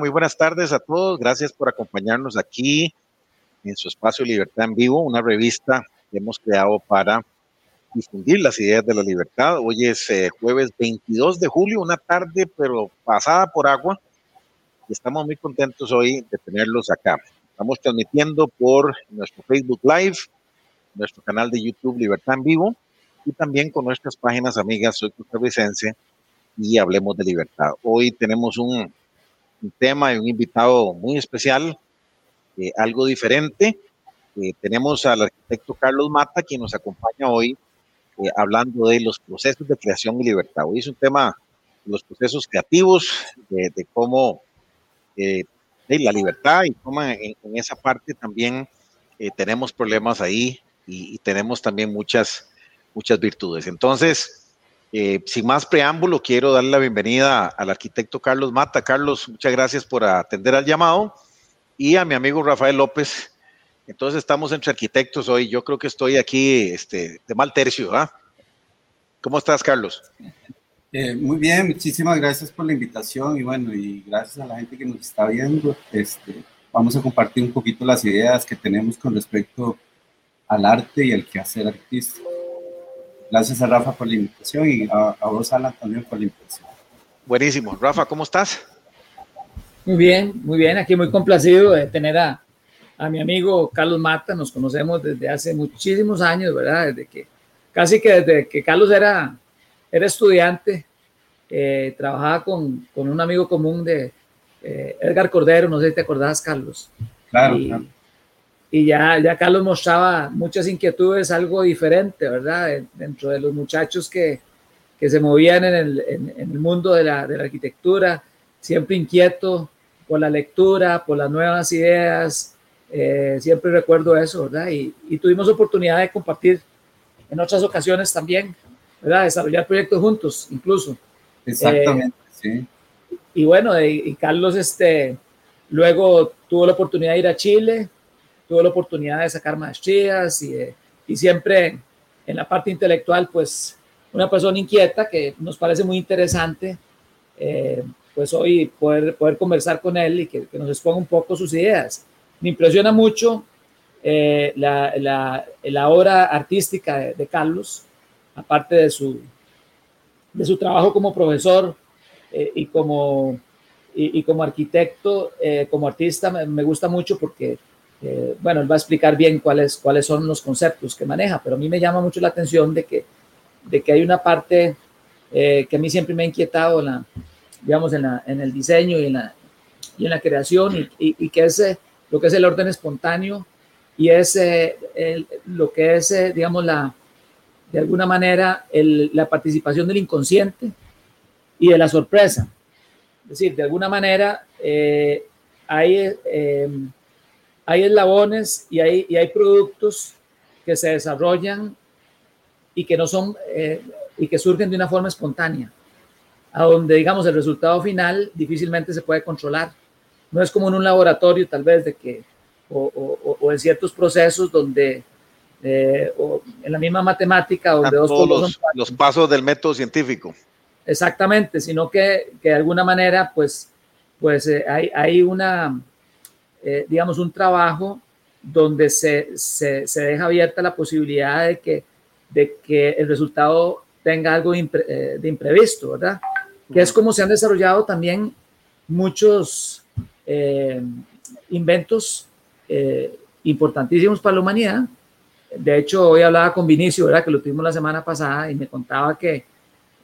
Muy buenas tardes a todos. Gracias por acompañarnos aquí en su espacio Libertad en Vivo, una revista que hemos creado para difundir las ideas de la libertad. Hoy es eh, jueves 22 de julio, una tarde pero pasada por agua. Y estamos muy contentos hoy de tenerlos acá. Estamos transmitiendo por nuestro Facebook Live, nuestro canal de YouTube Libertad en Vivo y también con nuestras páginas amigas Soy Costarricense y Hablemos de Libertad. Hoy tenemos un un tema y un invitado muy especial, eh, algo diferente. Eh, tenemos al arquitecto Carlos Mata, quien nos acompaña hoy eh, hablando de los procesos de creación y libertad. Hoy es un tema de los procesos creativos, de, cómo de la libertad y cómo en, esa parte también tenemos problemas ahí y, y tenemos también muchas, muchas virtudes. Entonces, eh, sin más preámbulo, quiero darle la bienvenida al arquitecto Carlos Mata. Carlos, muchas gracias por atender al llamado y a mi amigo Rafael López. Entonces estamos entre arquitectos hoy. Yo creo que estoy aquí este, de mal tercio. ¿ah? ¿Cómo estás, Carlos? Eh, muy bien, muchísimas gracias por la invitación y bueno, y gracias a la gente que nos está viendo. Este, vamos a compartir un poquito las ideas que tenemos con respecto al arte y al quehacer artístico. Gracias a Rafa por la invitación y a, vos, Alan, también por la invitación. Buenísimo. Rafa, ¿cómo estás? Muy bien, muy bien. Aquí muy complacido de tener a, a mi amigo Carlos Mata. Nos conocemos desde hace muchísimos años, ¿verdad? Desde que, casi que desde que Carlos era, era estudiante, eh, trabajaba con, con, un amigo común de eh, Edgar Cordero, no sé si te acordás, Carlos. Claro, claro y ya, ya Carlos mostraba muchas inquietudes, algo diferente, ¿verdad? Dentro de los muchachos que, que se movían en el, en, el mundo de la, de la, arquitectura, siempre inquieto por la lectura, por las nuevas ideas, eh, siempre recuerdo eso, ¿verdad? Y, y, tuvimos oportunidad de compartir en otras ocasiones también, ¿verdad? Desarrollar proyectos juntos, incluso. Exactamente, sí. Y bueno, y, y Carlos, este, luego tuvo la oportunidad de ir a Chile, tuve la oportunidad de sacar maestrías y, y siempre en la parte intelectual, pues una persona inquieta que nos parece muy interesante, eh, pues hoy poder, poder conversar con él y que, que, nos exponga un poco sus ideas. Me impresiona mucho eh, la, la, la, obra artística de, de, Carlos, aparte de su, de su trabajo como profesor eh, y, como, y, y, como arquitecto, como artista, me, me gusta mucho porque eh, bueno, él va a explicar bien cuáles, cuáles son los conceptos que maneja, pero a mí me llama mucho la atención de que, de que hay una parte eh, que a mí siempre me ha inquietado, digamos, en, la, en el diseño y en la, y en la creación, y, y, que es eh, lo que es el orden espontáneo y es lo que es, digamos, la, de alguna manera la participación del inconsciente y de la sorpresa. Es decir, de alguna manera hay hay eslabones y hay, y hay productos que se desarrollan y que no son eh, y que surgen de una forma espontánea, a donde digamos el resultado final difícilmente se puede controlar. No es como en un laboratorio tal vez de que o, o, o en ciertos procesos donde eh, o en la misma matemática donde dos todos los, los, pasos del método científico. Exactamente, sino que, que de alguna manera pues pues eh, hay, hay una eh, digamos, un trabajo donde se, se, se, deja abierta la posibilidad de que, de que el resultado tenga algo de, impre, eh, de imprevisto, ¿verdad? Que es como se han desarrollado también muchos eh, inventos eh, importantísimos para la humanidad. De hecho, hoy hablaba con Vinicio, ¿verdad? Que lo tuvimos la semana pasada y me contaba que,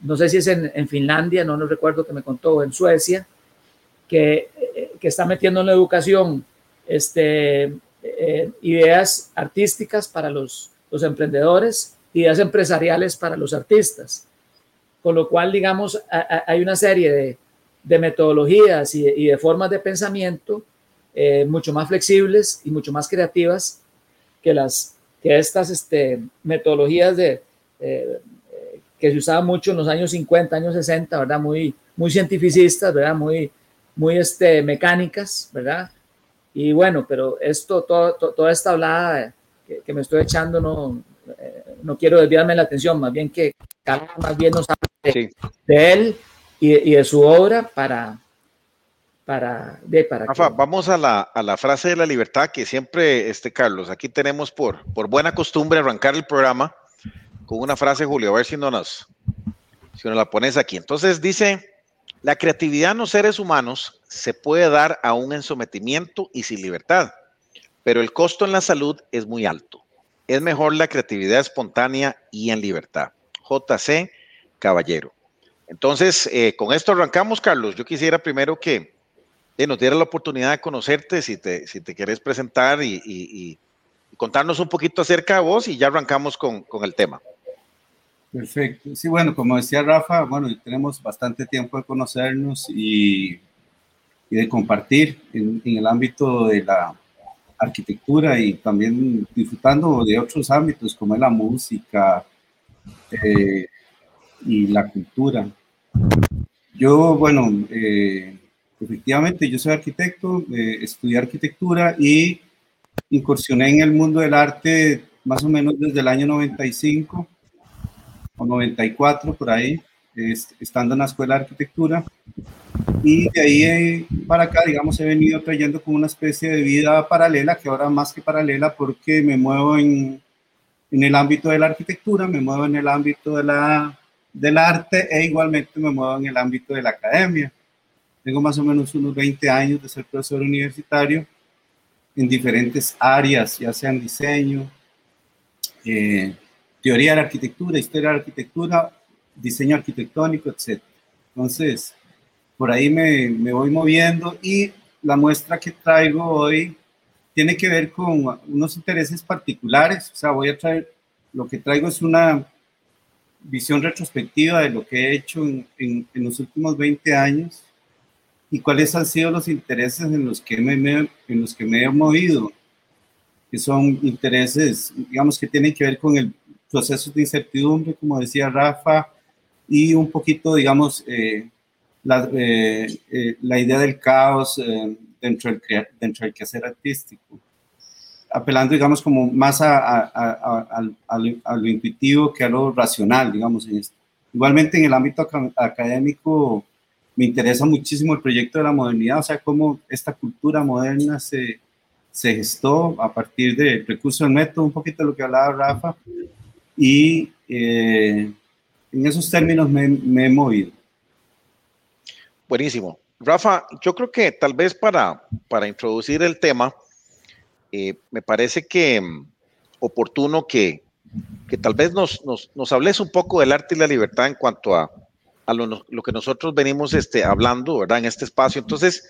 no sé si es en, en Finlandia, no, no recuerdo que me contó, en Suecia, que que está metiendo en la educación este, eh, ideas artísticas para los, los emprendedores, ideas empresariales para los artistas. Con lo cual, digamos, hay una serie de, metodologías y de, y de, formas de pensamiento eh, mucho más flexibles y mucho más creativas que, las, que estas este, metodologías de, eh, que se usaban mucho en los años 50, años 60, ¿verdad? Muy, muy cientificistas, ¿verdad? Muy, muy este, mecánicas, ¿verdad? Y bueno, pero esto, todo, todo, toda esta hablada que, que, me estoy echando, no, eh, no quiero desviarme la atención, más bien que Carlos más bien nos hable de, sí. de él y, y, de su obra para, para... De, para Rafa, vamos a la, a la, frase de la libertad que siempre, este Carlos, aquí tenemos por, por buena costumbre arrancar el programa con una frase, Julio, a ver si no nos, si nos la pones aquí. Entonces dice, la creatividad en los seres humanos se puede dar aún en sometimiento y sin libertad, pero el costo en la salud es muy alto. Es mejor la creatividad espontánea y en libertad. JC Caballero. Entonces, eh, con esto arrancamos, Carlos. Yo quisiera primero que eh, nos diera la oportunidad de conocerte, si te, si te quieres presentar y, contarnos un poquito acerca de vos y ya arrancamos con, con el tema. Perfecto. Sí, bueno, como decía Rafa, bueno, tenemos bastante tiempo de conocernos y, de compartir en, el ámbito de la arquitectura y también disfrutando de otros ámbitos como la música eh, y la cultura. Yo, bueno, eh, efectivamente, yo soy arquitecto, eh, estudié arquitectura y incursioné en el mundo del arte más o menos desde el año 95 o 94 por ahí, estando en la escuela de arquitectura. Y de ahí eh, para acá, digamos, he venido trayendo como una especie de vida paralela, que ahora más que paralela porque me muevo en, en el ámbito de la arquitectura, me muevo en el ámbito de la, del arte e igualmente me muevo en el ámbito de la academia. Tengo más o menos unos 20 años de ser profesor universitario en diferentes áreas, ya sean diseño, eh, teoría de la arquitectura, historia de la arquitectura, diseño arquitectónico, etc. Entonces, por ahí me, me, voy moviendo y la muestra que traigo hoy tiene que ver con unos intereses particulares, o sea, voy a traer, lo que traigo es una visión retrospectiva de lo que he hecho en, en, en los últimos 20 años y cuáles han sido los intereses en los que me, en los que me he movido, que son intereses, digamos, que tienen que ver con el procesos de incertidumbre, como decía Rafa, y un poquito, digamos, eh, la, eh, eh, la, idea del caos dentro, del, dentro del quehacer artístico, apelando, digamos, como más a, a, a, lo intuitivo que a lo racional, digamos. En esto. Igualmente en el ámbito académico me interesa muchísimo el proyecto de la modernidad, o sea, cómo esta cultura moderna se, se gestó a partir del recurso del método, un poquito de lo que hablaba Rafa, y eh, en esos términos me, he movido. Buenísimo. Rafa, yo creo que tal vez para, para introducir el tema, eh, me parece que mm, oportuno que, que tal vez nos, nos, nos, hables un poco del arte y la libertad en cuanto a, a lo, lo, que nosotros venimos este, hablando, ¿verdad? En este espacio. Entonces,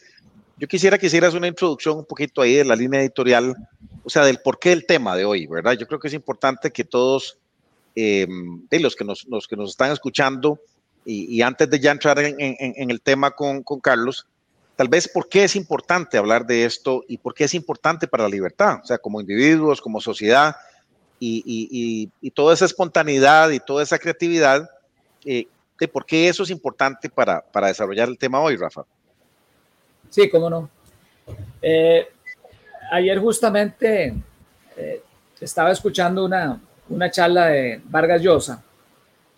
yo quisiera que hicieras una introducción un poquito ahí de la línea editorial, o sea, del porqué del tema de hoy, ¿verdad? Yo creo que es importante que todos eh, de los que nos, los que nos están escuchando, y, antes de ya entrar en, el tema con, Carlos, tal vez por qué es importante hablar de esto y por qué es importante para la libertad, o sea, como individuos, como sociedad, y, toda esa espontaneidad y toda esa creatividad, eh, de por qué eso es importante para, para, desarrollar el tema hoy, Rafa. Sí, cómo no. Eh, ayer justamente estaba escuchando una, una charla de Vargas Llosa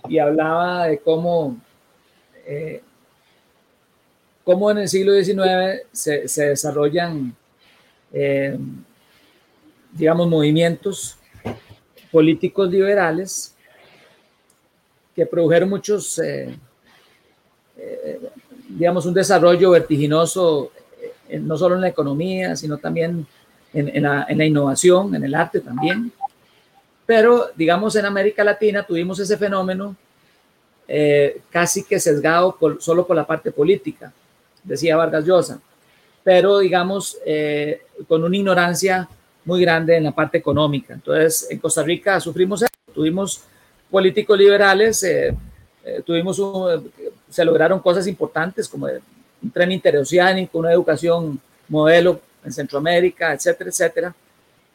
y hablaba de cómo, eh, cómo en el siglo XIX se, desarrollan, eh, digamos, movimientos políticos liberales que produjeron muchos, eh, digamos, un desarrollo vertiginoso, no solo en la economía, sino también en, la, en la innovación, en el arte también. Pero, digamos, en América Latina tuvimos ese fenómeno eh, casi que sesgado solo por la parte política, decía Vargas Llosa, pero, digamos, eh, con una ignorancia muy grande en la parte económica. Entonces, en Costa Rica sufrimos eso. Tuvimos políticos liberales, eh, tuvimos se lograron cosas importantes como un tren interoceánico, una educación modelo en Centroamérica, etcétera, etcétera.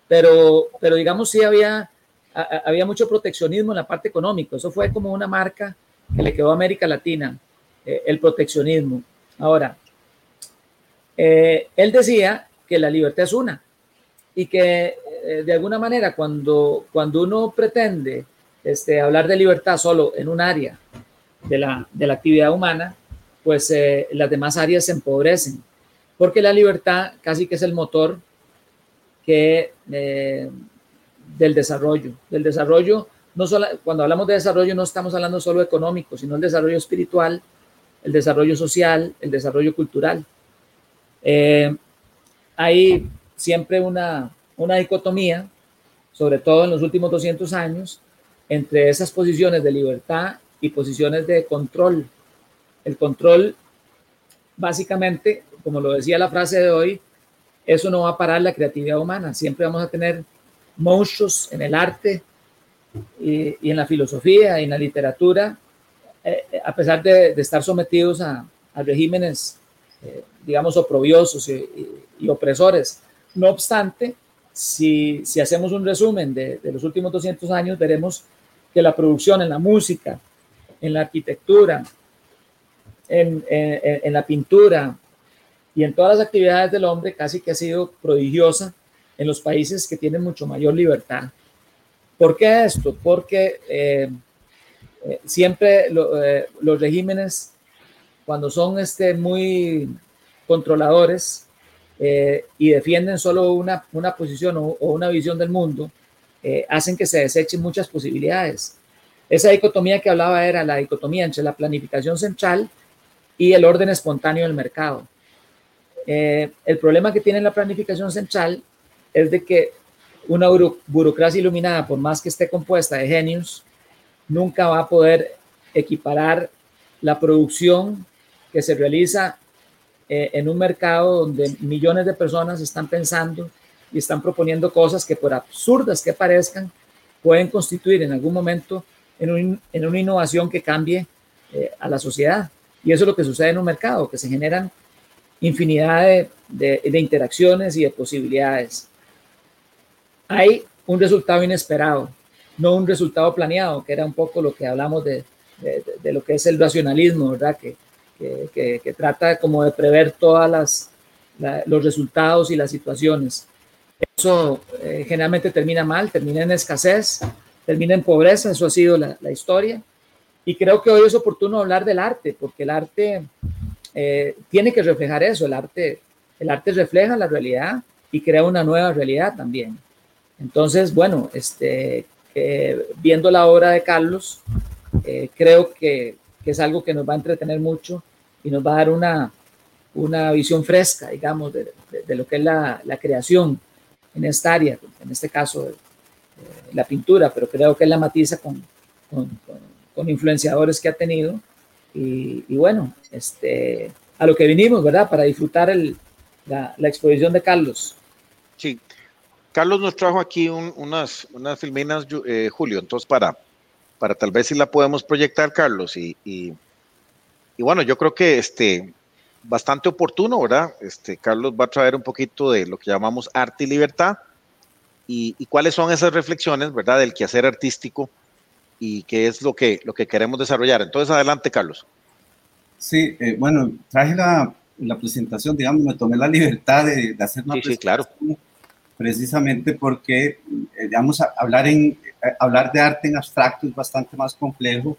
Pero, pero digamos, sí había había mucho proteccionismo en la parte económica. Eso fue como una marca que le quedó a América Latina, eh, el proteccionismo. Ahora, eh, él decía que la libertad es una y que eh, de alguna manera cuando, cuando uno pretende este, hablar de libertad solo en un área de la, de la actividad humana, pues las demás áreas se empobrecen. porque la libertad casi que es el motor que, eh, del desarrollo. Del desarrollo, no solo, cuando hablamos de desarrollo no estamos hablando solo económico, sino el desarrollo espiritual, el desarrollo social, el desarrollo cultural. Eh, hay siempre una, una dicotomía, sobre todo en los últimos 200 años, entre esas posiciones de libertad y posiciones de control. El control, básicamente, como lo decía la frase de hoy, eso no va a parar la creatividad humana. Siempre vamos a tener monstruos en el arte y, en la filosofía y en la literatura, eh, a pesar de, estar sometidos a, regímenes, eh, digamos, oprobiosos y, opresores. No obstante, si, hacemos un resumen de, los últimos 200 años, veremos que la producción en la música, en la arquitectura, en la pintura, y en todas las actividades del hombre casi que ha sido prodigiosa en los países que tienen mucho mayor libertad. ¿Por qué esto? Porque eh, eh, siempre eh, los regímenes, cuando son este, muy controladores y defienden solo una, una posición o, una visión del mundo, hacen que se desechen muchas posibilidades. Esa dicotomía que hablaba era la dicotomía entre la planificación central y el orden espontáneo del mercado. El problema que tiene la planificación central es de que una burocracia iluminada, por más que esté compuesta de genios, nunca va a poder equiparar la producción que se realiza eh, en un mercado donde millones de personas están pensando y están proponiendo cosas que por absurdas que parezcan, pueden constituir en algún momento en, una innovación que cambie eh, a la sociedad. Y eso es lo que sucede en un mercado, que se generan infinidad de, interacciones y de posibilidades. Hay un resultado inesperado, no un resultado planeado, que era un poco lo que hablamos de, lo que es el racionalismo, ¿verdad? Que, trata como de prever todas las, los resultados y las situaciones. Eso eh, generalmente termina mal, termina en escasez, termina en pobreza, eso ha sido la, la historia. Y creo que hoy es oportuno hablar del arte, porque el arte eh, tiene que reflejar eso, el arte, el arte refleja la realidad y crea una nueva realidad también. Entonces, bueno, este, viendo la obra de Carlos, eh, creo que, que, es algo que nos va a entretener mucho y nos va a dar una, una visión fresca, digamos, de, de, lo que es la, la, creación en esta área, en este caso eh, la pintura, pero creo que él la matiza con, con, con influenciadores que ha tenido y, bueno, este, a lo que vinimos, ¿verdad? Para disfrutar el, la, la, exposición de Carlos. Sí, Carlos nos trajo aquí unas, unas filminas, eh, Julio, entonces para, para tal vez si la podemos proyectar, Carlos, y, y, y, bueno, yo creo que este, bastante oportuno, ¿verdad? Este, Carlos va a traer un poquito de lo que llamamos arte y libertad y, y cuáles son esas reflexiones, ¿verdad? Del quehacer artístico y qué es lo que, lo que queremos desarrollar. Entonces, adelante, Carlos. Sí, eh, bueno, traje la, la, presentación, digamos, me tomé la libertad de, de hacer una sí, presentación sí, claro. Precisamente porque, eh, digamos, hablar, en, eh, hablar de arte en abstracto es bastante más complejo,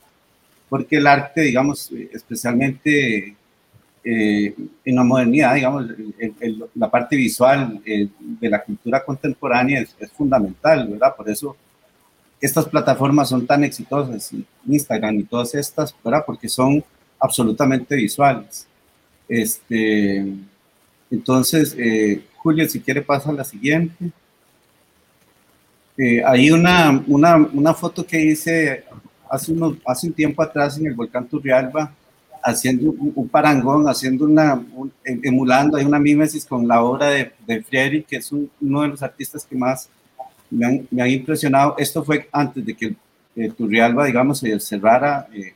porque el arte, digamos, especialmente eh, en la modernidad, digamos, el, el, la parte visual eh, de la cultura contemporánea es, es, fundamental, ¿verdad? Por eso estas plataformas son tan exitosas, Instagram y todas estas, ¿verdad? Porque son absolutamente visuales. Este, entonces, eh, Julio, si quiere pasa a la siguiente. Eh, hay una, una, una, foto que hice hace, unos, hace un tiempo atrás en el volcán Turrialba, haciendo un, parangón, haciendo una, emulando, hay una mímesis con la obra de, de que es uno de los artistas que más me han, me han, impresionado. Esto fue antes de que eh, Turrialba, digamos, se cerrara. Eh,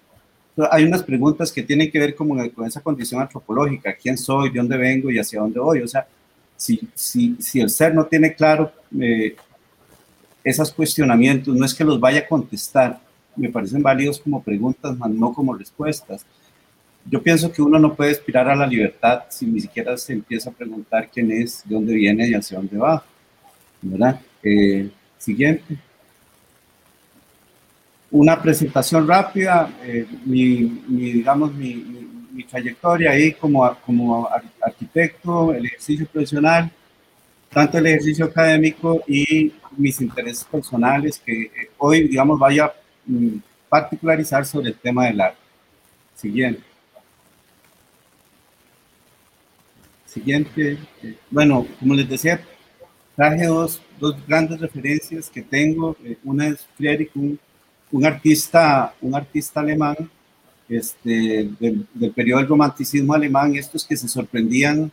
hay unas preguntas que tienen que ver como con esa condición antropológica, quién soy, de dónde vengo y hacia dónde voy. O sea, si, si, si el ser no tiene claro eh, esos cuestionamientos, no es que los vaya a contestar, me parecen válidos como preguntas, más no como respuestas. Yo pienso que uno no puede aspirar a la libertad si ni siquiera se empieza a preguntar quién es, de dónde viene y hacia dónde va. ¿verdad? Eh, siguiente. Una presentación rápida, eh, mi, mi, digamos, mi, mi, mi, trayectoria ahí como, como arquitecto, el ejercicio profesional, tanto el ejercicio académico y mis intereses personales, que eh, hoy, digamos, vaya a mm, particularizar sobre el tema del arte. Siguiente. Siguiente. Bueno, como les decía, traje dos, dos grandes referencias que tengo. Eh, una es Friedrich, un, un, artista, un artista alemán este, del, del periodo del romanticismo alemán, estos que se sorprendían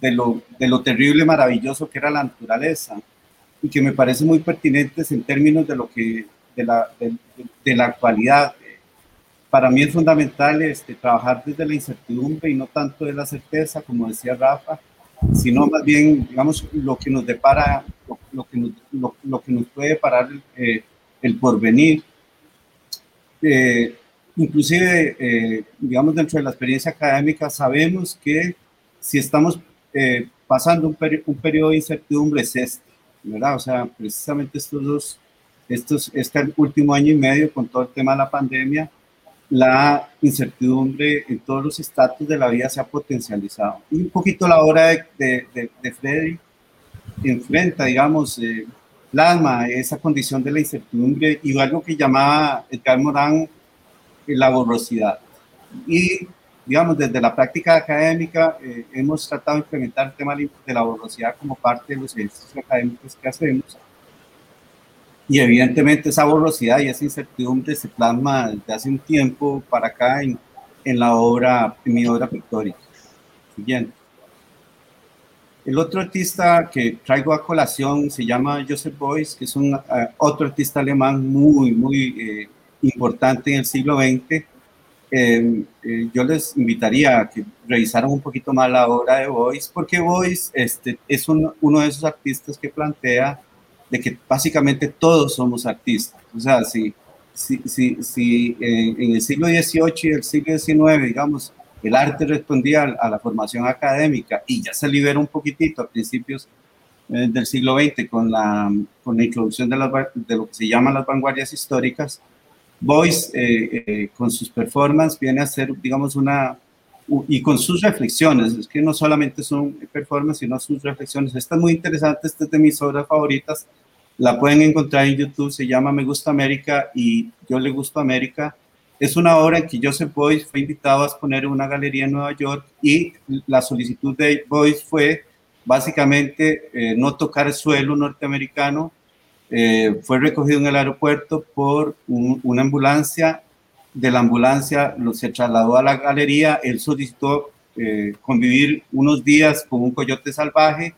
de lo, de lo terrible, maravilloso que era la naturaleza y que me parece muy pertinentes en términos de lo que, de la, de, la actualidad. Para mí es fundamental este, trabajar desde la incertidumbre y no tanto de la certeza, como decía Rafa, sino más bien, digamos, lo que nos depara, lo, que, nos, lo, que nos puede parar eh, el porvenir. Eh, inclusive, eh, digamos, dentro de la experiencia académica, sabemos que si estamos eh, pasando un, peri periodo de incertidumbre es este, ¿verdad? O sea, precisamente estos dos, estos, este último año y medio con todo el tema de la pandemia, la incertidumbre en todos los estatus de la vida se ha potencializado. Y un poquito la obra de Freddy enfrenta, digamos, eh, plasma esa condición de la incertidumbre y algo que llamaba Edgar Morán la borrosidad. Y digamos, desde la práctica académica eh, hemos tratado de implementar el tema de la borrosidad como parte de los ejercicios académicos que hacemos. Y evidentemente esa borrosidad y esa incertidumbre se plasma desde hace un tiempo para acá en, en la obra, en mi obra pictórica. Siguiente. El otro artista que traigo a colación se llama Joseph Beuys, que es un uh, otro artista alemán muy, muy eh, importante en el siglo XX eh, eh, yo les invitaría a que revisaran un poquito más la obra de Boyce, porque Boyce este, es un, uno de esos artistas que plantea de que básicamente todos somos artistas. O sea, si, si, si, si eh, en el siglo XVIII y el siglo XIX, digamos, el arte respondía a, la formación académica y ya se libera un poquitito a principios eh, del siglo XX con la, con la introducción de, las, de lo que se llaman las vanguardias históricas, Voice, eh, eh, con sus performances, viene a ser, digamos, una, y con sus reflexiones, es que no solamente son performances, sino sus reflexiones. Esta es muy interesante, esta es de mis obras favoritas, la pueden encontrar en YouTube, se llama Me Gusta América y Yo Le Gusto América. Es una obra en que Joseph Boyce fue invitado a exponer en una galería en Nueva York y la solicitud de Boyce fue básicamente eh, no tocar el suelo norteamericano, eh, fue recogido en el aeropuerto por un, una ambulancia. De la ambulancia lo, se trasladó a la galería. Él solicitó eh, convivir unos días con un coyote salvaje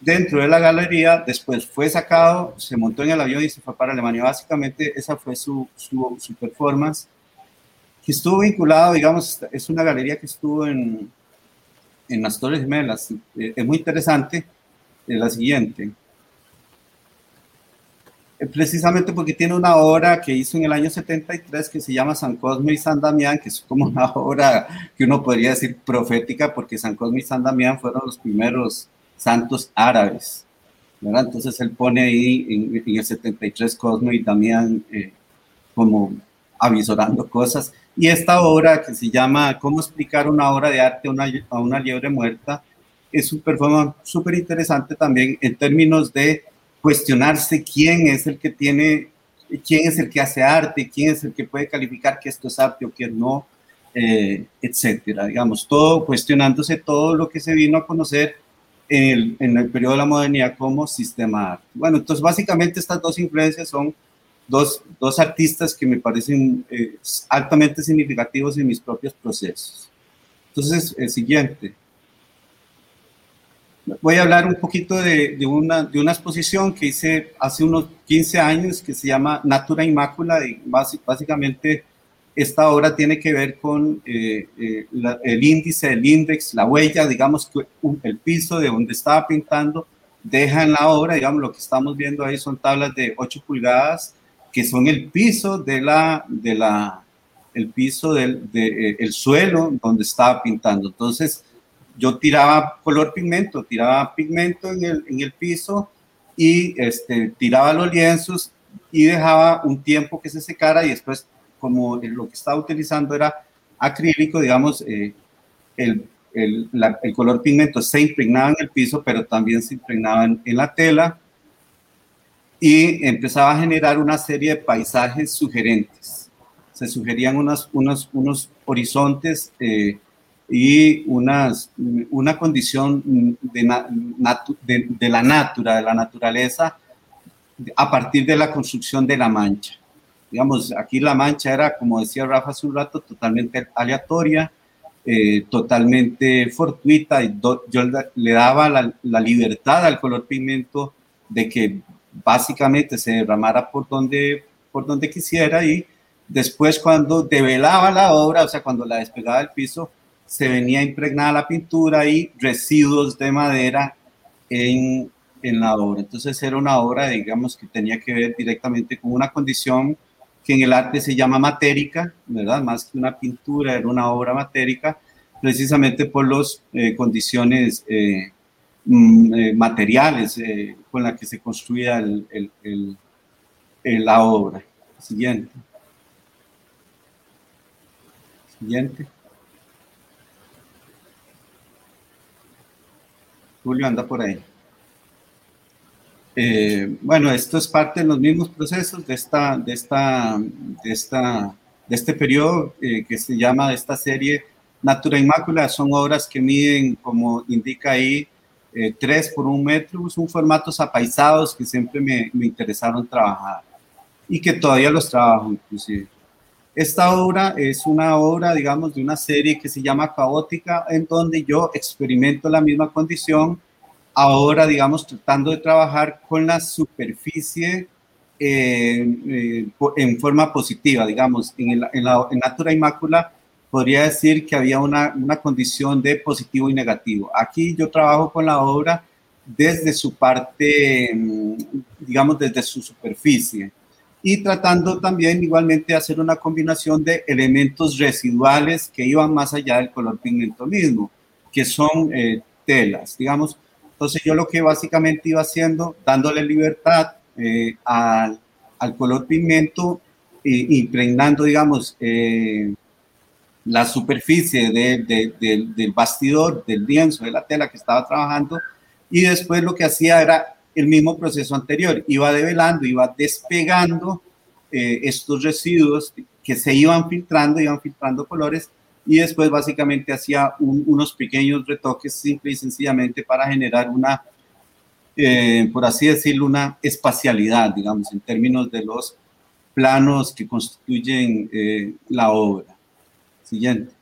dentro de la galería. Después fue sacado, se montó en el avión y se fue para Alemania. Básicamente esa fue su, su, su performance. Que estuvo vinculado, digamos, es una galería que estuvo en, en las Torres Gemelas. Eh, es muy interesante. la siguiente precisamente porque tiene una obra que hizo en el año 73 que se llama San Cosme y San Damián, que es como una obra que uno podría decir profética, porque San Cosme y San Damián fueron los primeros santos árabes. ¿verdad? Entonces él pone ahí en, en el 73 Cosme y Damián eh, como avisorando cosas. Y esta obra que se llama ¿Cómo explicar una obra de arte a una, a una liebre muerta? es un performance súper interesante también en términos de cuestionarse quién es el que tiene, quién es el que hace arte, quién es el que puede calificar que esto es arte o que no, eh, etcétera. Digamos, todo cuestionándose todo lo que se vino a conocer el, en el periodo de la modernidad como sistema arte. Bueno, entonces básicamente estas dos influencias son dos, dos artistas que me parecen eh, altamente significativos en mis propios procesos. Entonces, el siguiente voy a hablar un poquito de, de, una, de una exposición que hice hace unos 15 años que se llama Natura Inmácula y básicamente esta obra tiene que ver con eh, eh, el índice, el index, la huella, digamos, que el piso de donde estaba pintando, deja en la obra, digamos, lo que estamos viendo ahí son tablas de 8 pulgadas, que son el piso de la, de la, el piso del de, eh, el suelo donde estaba pintando. Entonces, yo tiraba color pigmento, tiraba pigmento en el, en el piso y este, tiraba los lienzos y dejaba un tiempo que se secara y después, como lo que estaba utilizando era acrílico, digamos, eh, el, el, color pigmento se impregnaba en el piso, pero también se impregnaba en, la tela y empezaba a generar una serie de paisajes sugerentes. Se sugerían unos, unos, unos horizontes eh, y unas, una condición de, de, la natura, de la naturaleza, a partir de la construcción de la mancha. Digamos, aquí la mancha era, como decía Rafa hace un rato, totalmente aleatoria, eh, totalmente fortuita. Yo le daba la, la, libertad al color pigmento de que básicamente se derramara por donde, por donde quisiera y después cuando develaba la obra, o sea, cuando la despegaba del piso, se venía impregnada la pintura y residuos de madera en, en la obra. Entonces era una obra, digamos, que tenía que ver directamente con una condición que en el arte se llama matérica, ¿verdad? Más que una pintura, era una obra matérica, precisamente por las eh, condiciones eh, mm, eh, materiales con las que se construía el, la obra. Siguiente. Siguiente. Julio anda por ahí. Eh, bueno, esto es parte de los mismos procesos de, esta, de, esta, de, esta, de este periodo eh, que se llama esta serie Natura Inmácula. Son obras que miden, como indica ahí, eh, 3 por un metro. Son formatos apaisados que siempre me, me interesaron trabajar y que todavía los trabajo inclusive. Esta obra es una obra, digamos, de una serie que se llama Caótica, en donde yo experimento la misma condición ahora, digamos, tratando de trabajar con la superficie eh, eh, en forma positiva, digamos, en, la, en Natura Inmácula podría decir que había una, una, condición de positivo y negativo. Aquí yo trabajo con la obra desde su parte, mm, digamos, desde su superficie y tratando también igualmente de hacer una combinación de elementos residuales que iban más allá del color pigmento mismo, que son eh, telas, digamos, entonces yo lo que básicamente iba haciendo, dándole libertad eh, al, al, color pigmento, e impregnando, digamos, eh, la superficie de, del bastidor, del lienzo, de la tela que estaba trabajando, y después lo que hacía era el mismo proceso anterior, iba develando, iba despegando eh, estos residuos que se iban filtrando, iban filtrando colores y después básicamente hacía unos pequeños retoques simple y sencillamente para generar una, eh, por así decirlo, una espacialidad, digamos, en términos de los planos que constituyen eh, la obra. Siguiente.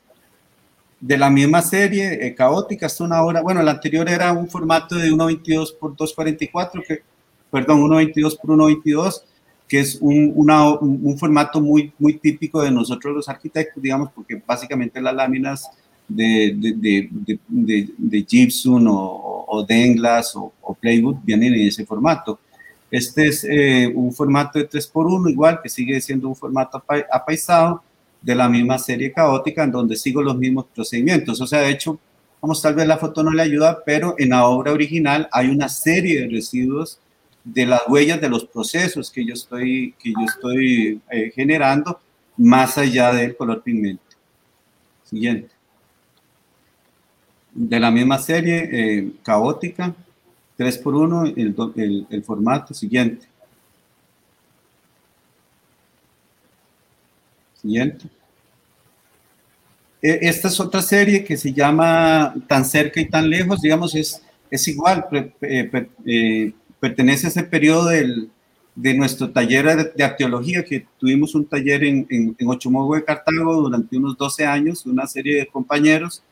De la misma serie, eh, Caótica, es una obra, bueno, la anterior era un formato de 1.22 por 2.44, que, perdón, 1.22 por 1.22, que es un, un, formato muy, muy típico de nosotros los arquitectos, digamos, porque básicamente las láminas de, de, de, de Gibson o, o Denglas o, o, Playwood vienen en ese formato. Este es eh, un formato de 3x1, igual que sigue siendo un formato apaisado de la misma serie caótica, en donde sigo los mismos procedimientos. O sea, de hecho, vamos, tal vez la foto no le ayuda, pero en la obra original hay una serie de residuos de las huellas de los procesos que yo estoy, que yo estoy eh, generando más allá del color pigmento. Siguiente. De la misma serie, eh, caótica, 3 por 1 el, el, formato. Siguiente. Siguiente. E, esta es otra serie que se llama Tan cerca y tan lejos, digamos, es, es igual, eh, pertenece a ese periodo del, de nuestro taller de, arqueología, que tuvimos un taller en, en, en de Cartago durante unos 12 años, una serie de compañeros,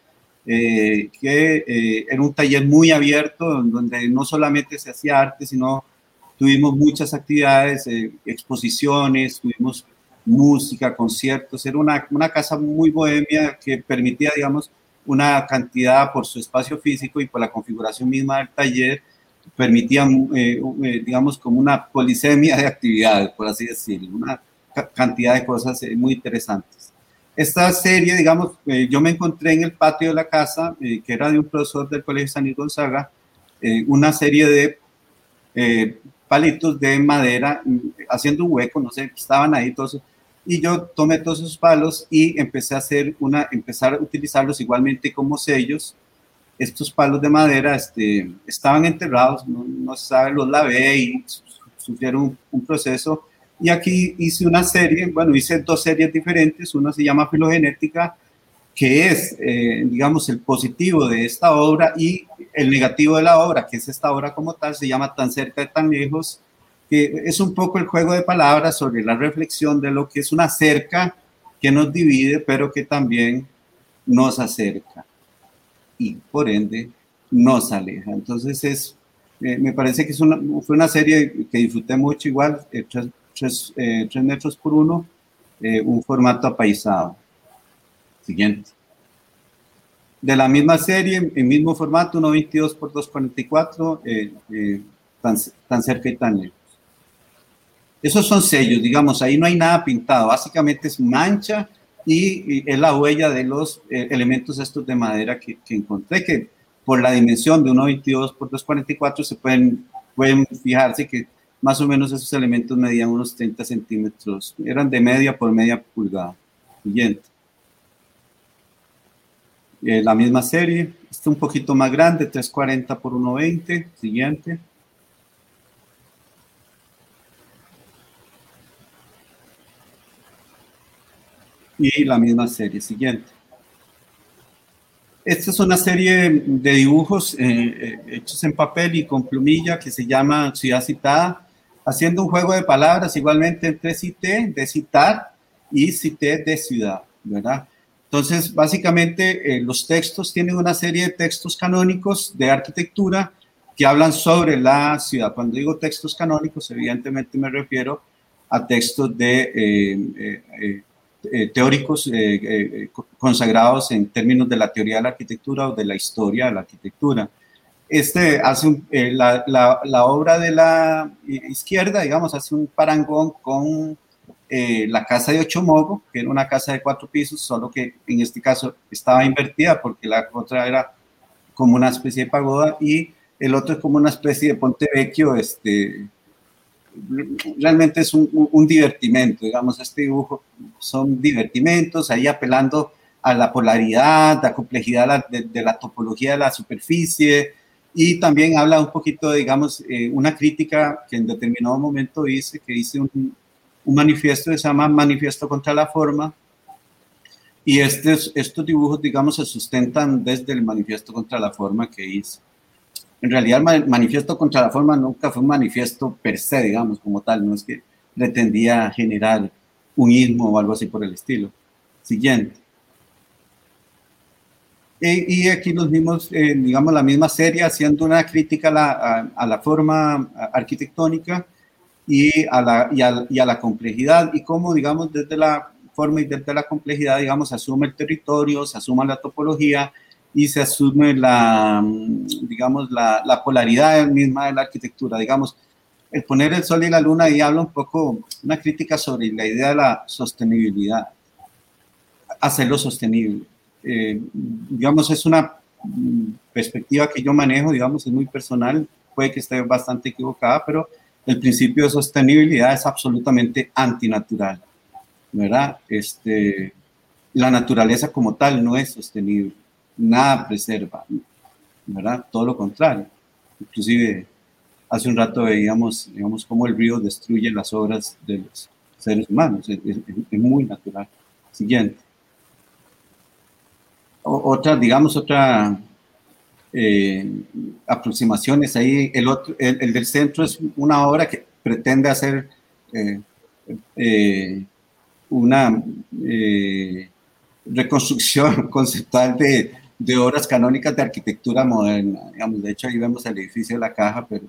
eh, que eh, era un taller muy abierto, donde no solamente se hacía arte, sino tuvimos muchas actividades, eh, exposiciones, tuvimos música, conciertos, era una, una casa muy bohemia que permitía, digamos, una cantidad por su espacio físico y por la configuración misma del taller, permitían, eh, eh, digamos, como una polisemia de actividades, por así decirlo, una cantidad de cosas eh, muy interesantes. Esta serie, digamos, yo me encontré en el patio de la casa, que era de un profesor del Colegio San Luis Gonzaga, una serie de palitos de madera, mm, haciendo un hueco, no sé, estaban ahí todos, Y yo tomé todos esos palos y empecé a hacer una, empezar a utilizarlos igualmente como sellos. Estos palos de madera este, estaban enterrados, no, no se sabe, los lavé y sufrieron un, proceso. Y aquí hice una serie, bueno, hice dos series diferentes. Una se llama Filogenética, que es, eh, digamos, el positivo de esta obra y el negativo de la obra, que es esta obra como tal, se llama Tan cerca y tan lejos, que es un poco el juego de palabras sobre la reflexión de lo que es una cerca que nos divide, pero que también nos acerca y por ende nos aleja. Entonces es, eh, me parece que es una, fue una serie que disfruté mucho igual, eh, tres, eh, tres, metros por uno, un formato apaisado. Siguiente. De la misma serie, el mismo formato, 1.22 por 2.44, tan, tan cerca y tan lejos. Esos son sellos, digamos, ahí no hay nada pintado, básicamente es mancha y, es la huella de los eh, elementos estos de madera que, encontré, que por la dimensión de 1,22 por 2,44 se pueden, pueden fijarse que más o menos esos elementos medían unos 30 centímetros, eran de media por media pulgada. Siguiente. Eh, la misma serie, está un poquito más grande, 340 por 120. Siguiente. Y la misma serie siguiente. Esta es una serie de dibujos eh, eh, hechos en papel y con plumilla que se llama Ciudad Citada, haciendo un juego de palabras igualmente entre cité, de citar, y cité de ciudad, ¿verdad? Entonces, básicamente, eh, los textos tienen una serie de textos canónicos de arquitectura que hablan sobre la ciudad. Cuando digo textos canónicos, evidentemente me refiero a textos de eh, teóricos eh, eh, consagrados en términos de la teoría de la arquitectura o de la historia de la arquitectura. Este hace la, la, obra de la izquierda, digamos, hace un parangón con la casa de Ochomogo, que era una casa de cuatro pisos, solo que en este caso estaba invertida porque la otra era como una especie de pagoda y el otro es como una especie de Ponte Vecchio, este, realmente es un, divertimento, digamos, este dibujo son divertimentos, ahí apelando a la polaridad, la complejidad de, la topología de la superficie, y también habla un poquito, digamos, eh, una crítica que en determinado momento hice, que hice un, manifiesto que se llama Manifiesto contra la Forma, y estos, estos dibujos, digamos, se sustentan desde el Manifiesto contra la Forma que hice en realidad el manifiesto contra la forma nunca fue un manifiesto per se, digamos, como tal, no es que pretendía generar un ismo o algo así por el estilo. Siguiente. Y, aquí nos vimos, eh, digamos, la misma serie haciendo una crítica a la, a, la forma arquitectónica y a, la, y, a, y a la complejidad y cómo, digamos, desde la forma y desde la complejidad, digamos, asume el territorio, se asuma la topología, y se asume la, digamos, la, la, polaridad misma de la arquitectura. Digamos, el poner el sol y la luna y habla un poco, una crítica sobre la idea de la sostenibilidad, hacerlo sostenible. Eh, digamos, es una perspectiva que yo manejo, digamos, es muy personal, puede que esté bastante equivocada, pero el principio de sostenibilidad es absolutamente antinatural, ¿verdad? Este, la naturaleza como tal no es sostenible nada preserva, ¿verdad? Todo lo contrario. Inclusive hace un rato veíamos, digamos, cómo el río destruye las obras de los seres humanos. Es, muy natural. Siguiente. otra, digamos, otra eh, aproximación es ahí. El, otro, el, del centro es una obra que pretende hacer eh, eh, una reconstrucción conceptual de, de obras canónicas de arquitectura moderna. Digamos, de hecho, ahí vemos el edificio de la caja, pero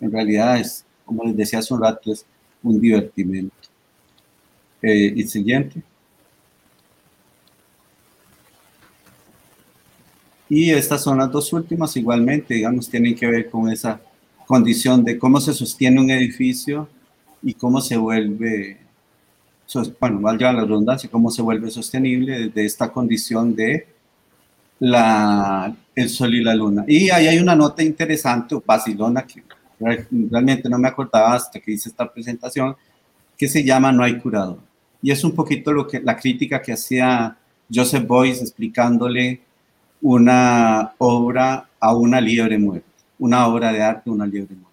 en realidad es, como les decía hace un rato, es un divertimento. Eh, y siguiente. Y estas son las dos últimas, igualmente, digamos, tienen que ver con esa condición de cómo se sostiene un edificio y cómo se vuelve, bueno, valga la redundancia, cómo se vuelve sostenible desde esta condición de la, el sol y la luna. Y ahí hay una nota interesante, o vacilona, que realmente no me acordaba hasta que hice esta presentación, que se llama No hay curador. Y es un poquito lo que, la crítica que hacía Joseph Boyce explicándole una obra a una liebre muerta, una obra de arte a una liebre muerta.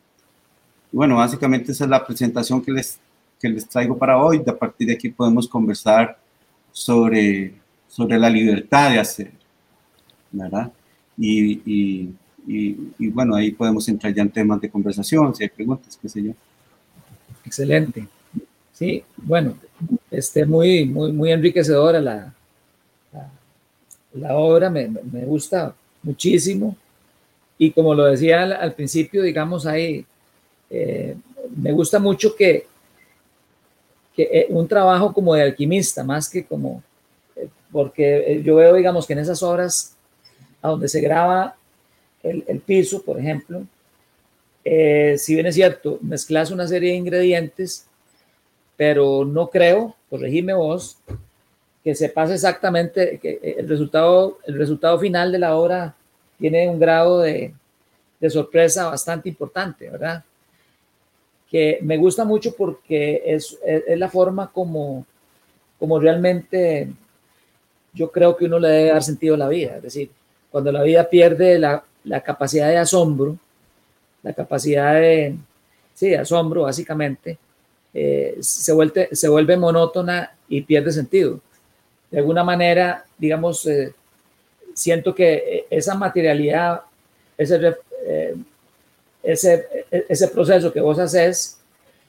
Y bueno, básicamente esa es la presentación que les, que les traigo para hoy. De a partir de aquí podemos conversar sobre, sobre la libertad de hacer, ¿verdad? Y, y, y, bueno, ahí podemos entrar ya en temas de conversación, si hay preguntas, qué sé yo. Excelente. Sí, bueno, este, muy, muy, muy enriquecedora la, la, obra, me, me, gusta muchísimo. Y como lo decía al, principio, digamos, ahí, eh, me gusta mucho que, que eh, un trabajo como de alquimista, más que como, eh, porque yo veo, digamos, que en esas obras a donde se graba el, el piso, por ejemplo, si bien es cierto, mezclas una serie de ingredientes, pero no creo, corregime vos, que se pase exactamente, que el resultado, el resultado final de la obra tiene un grado de, de sorpresa bastante importante, ¿verdad? Que me gusta mucho porque es, es, la forma como, como realmente yo creo que uno le debe dar sentido a la vida. Es decir, cuando la vida pierde la, la capacidad de asombro, la capacidad de, sí, de asombro básicamente, eh, se, vuelve, se vuelve monótona y pierde sentido. De alguna manera, digamos, eh, siento que esa materialidad, ese, eh, ese, ese, proceso que vos haces,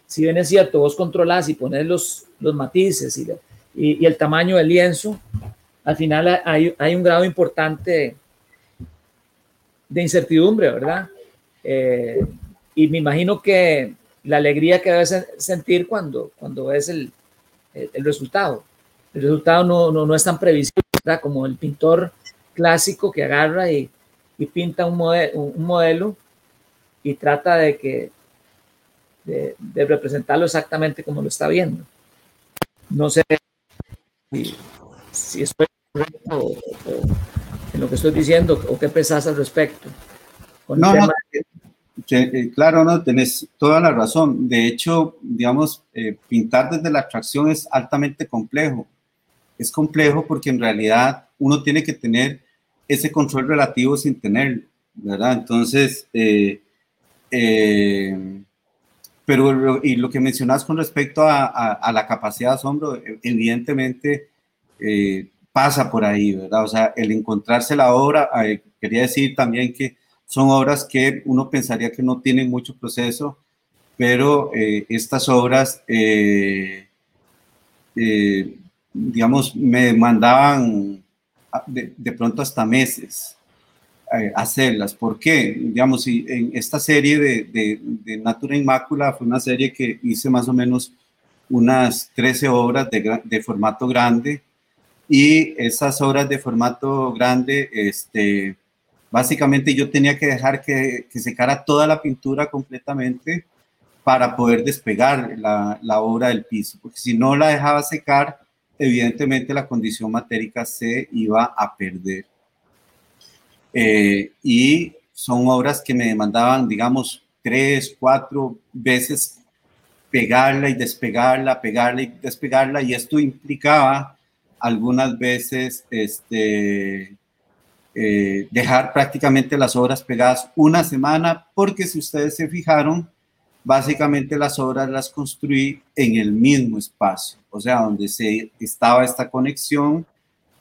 si bien es cierto, vos controlás y pones los, los matices y, y, y, el tamaño del lienzo, al final hay, hay un grado importante de incertidumbre, ¿verdad? Eh, y me imagino que la alegría que debes sentir cuando, cuando ves el, el resultado el resultado no, no, no es tan previsible como el pintor clásico que agarra y, y pinta un, modelo, y trata de que de, representarlo exactamente como lo está viendo. No sé si, si estoy correcto en lo que estoy diciendo o qué pensás al respecto. no, no, eh, claro, no, tenés toda la razón. De hecho, digamos, eh, pintar desde la abstracción es altamente complejo es complejo porque en realidad uno tiene que tener ese control relativo sin tenerlo, ¿verdad? Entonces, eh, eh, pero y lo que mencionas con respecto a, la capacidad de asombro, evidentemente eh, pasa por ahí, ¿verdad? O sea, el encontrarse la obra, quería decir también que son obras que uno pensaría que no tienen mucho proceso, pero estas obras digamos, me mandaban de, de pronto hasta meses eh, hacerlas. ¿Por qué? Digamos, en esta serie de, de, de, Natura Inmácula fue una serie que hice más o menos unas 13 obras de, de formato grande y esas obras de formato grande, este, básicamente yo tenía que dejar que, que secara toda la pintura completamente para poder despegar la, la obra del piso, porque si no la dejaba secar, evidentemente la condición matérica se iba a perder. Eh, y son obras que me demandaban, digamos, tres, cuatro veces pegarla y despegarla, pegarla y despegarla, y esto implicaba algunas veces este, eh, dejar prácticamente las obras pegadas una semana, porque si ustedes se fijaron, básicamente las obras las construí en el mismo espacio, o sea, donde se estaba esta conexión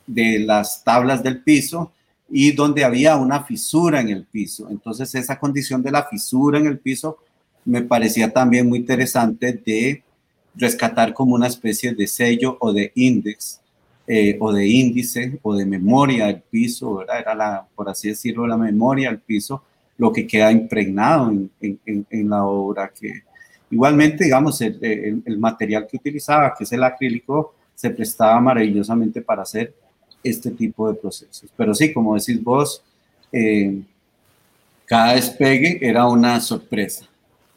de las tablas del piso y donde había una fisura en el piso. Entonces esa condición de la fisura en el piso me parecía también muy interesante de rescatar como una especie de sello o de índice eh, o de índice o de memoria del piso, ¿verdad? Era la, por así decirlo, la memoria del piso lo que queda impregnado en, en, en la obra. Que, igualmente, digamos, el, el, material que utilizaba, que es el acrílico, se prestaba maravillosamente para hacer este tipo de procesos. Pero sí, como decís vos, eh, cada despegue era una sorpresa,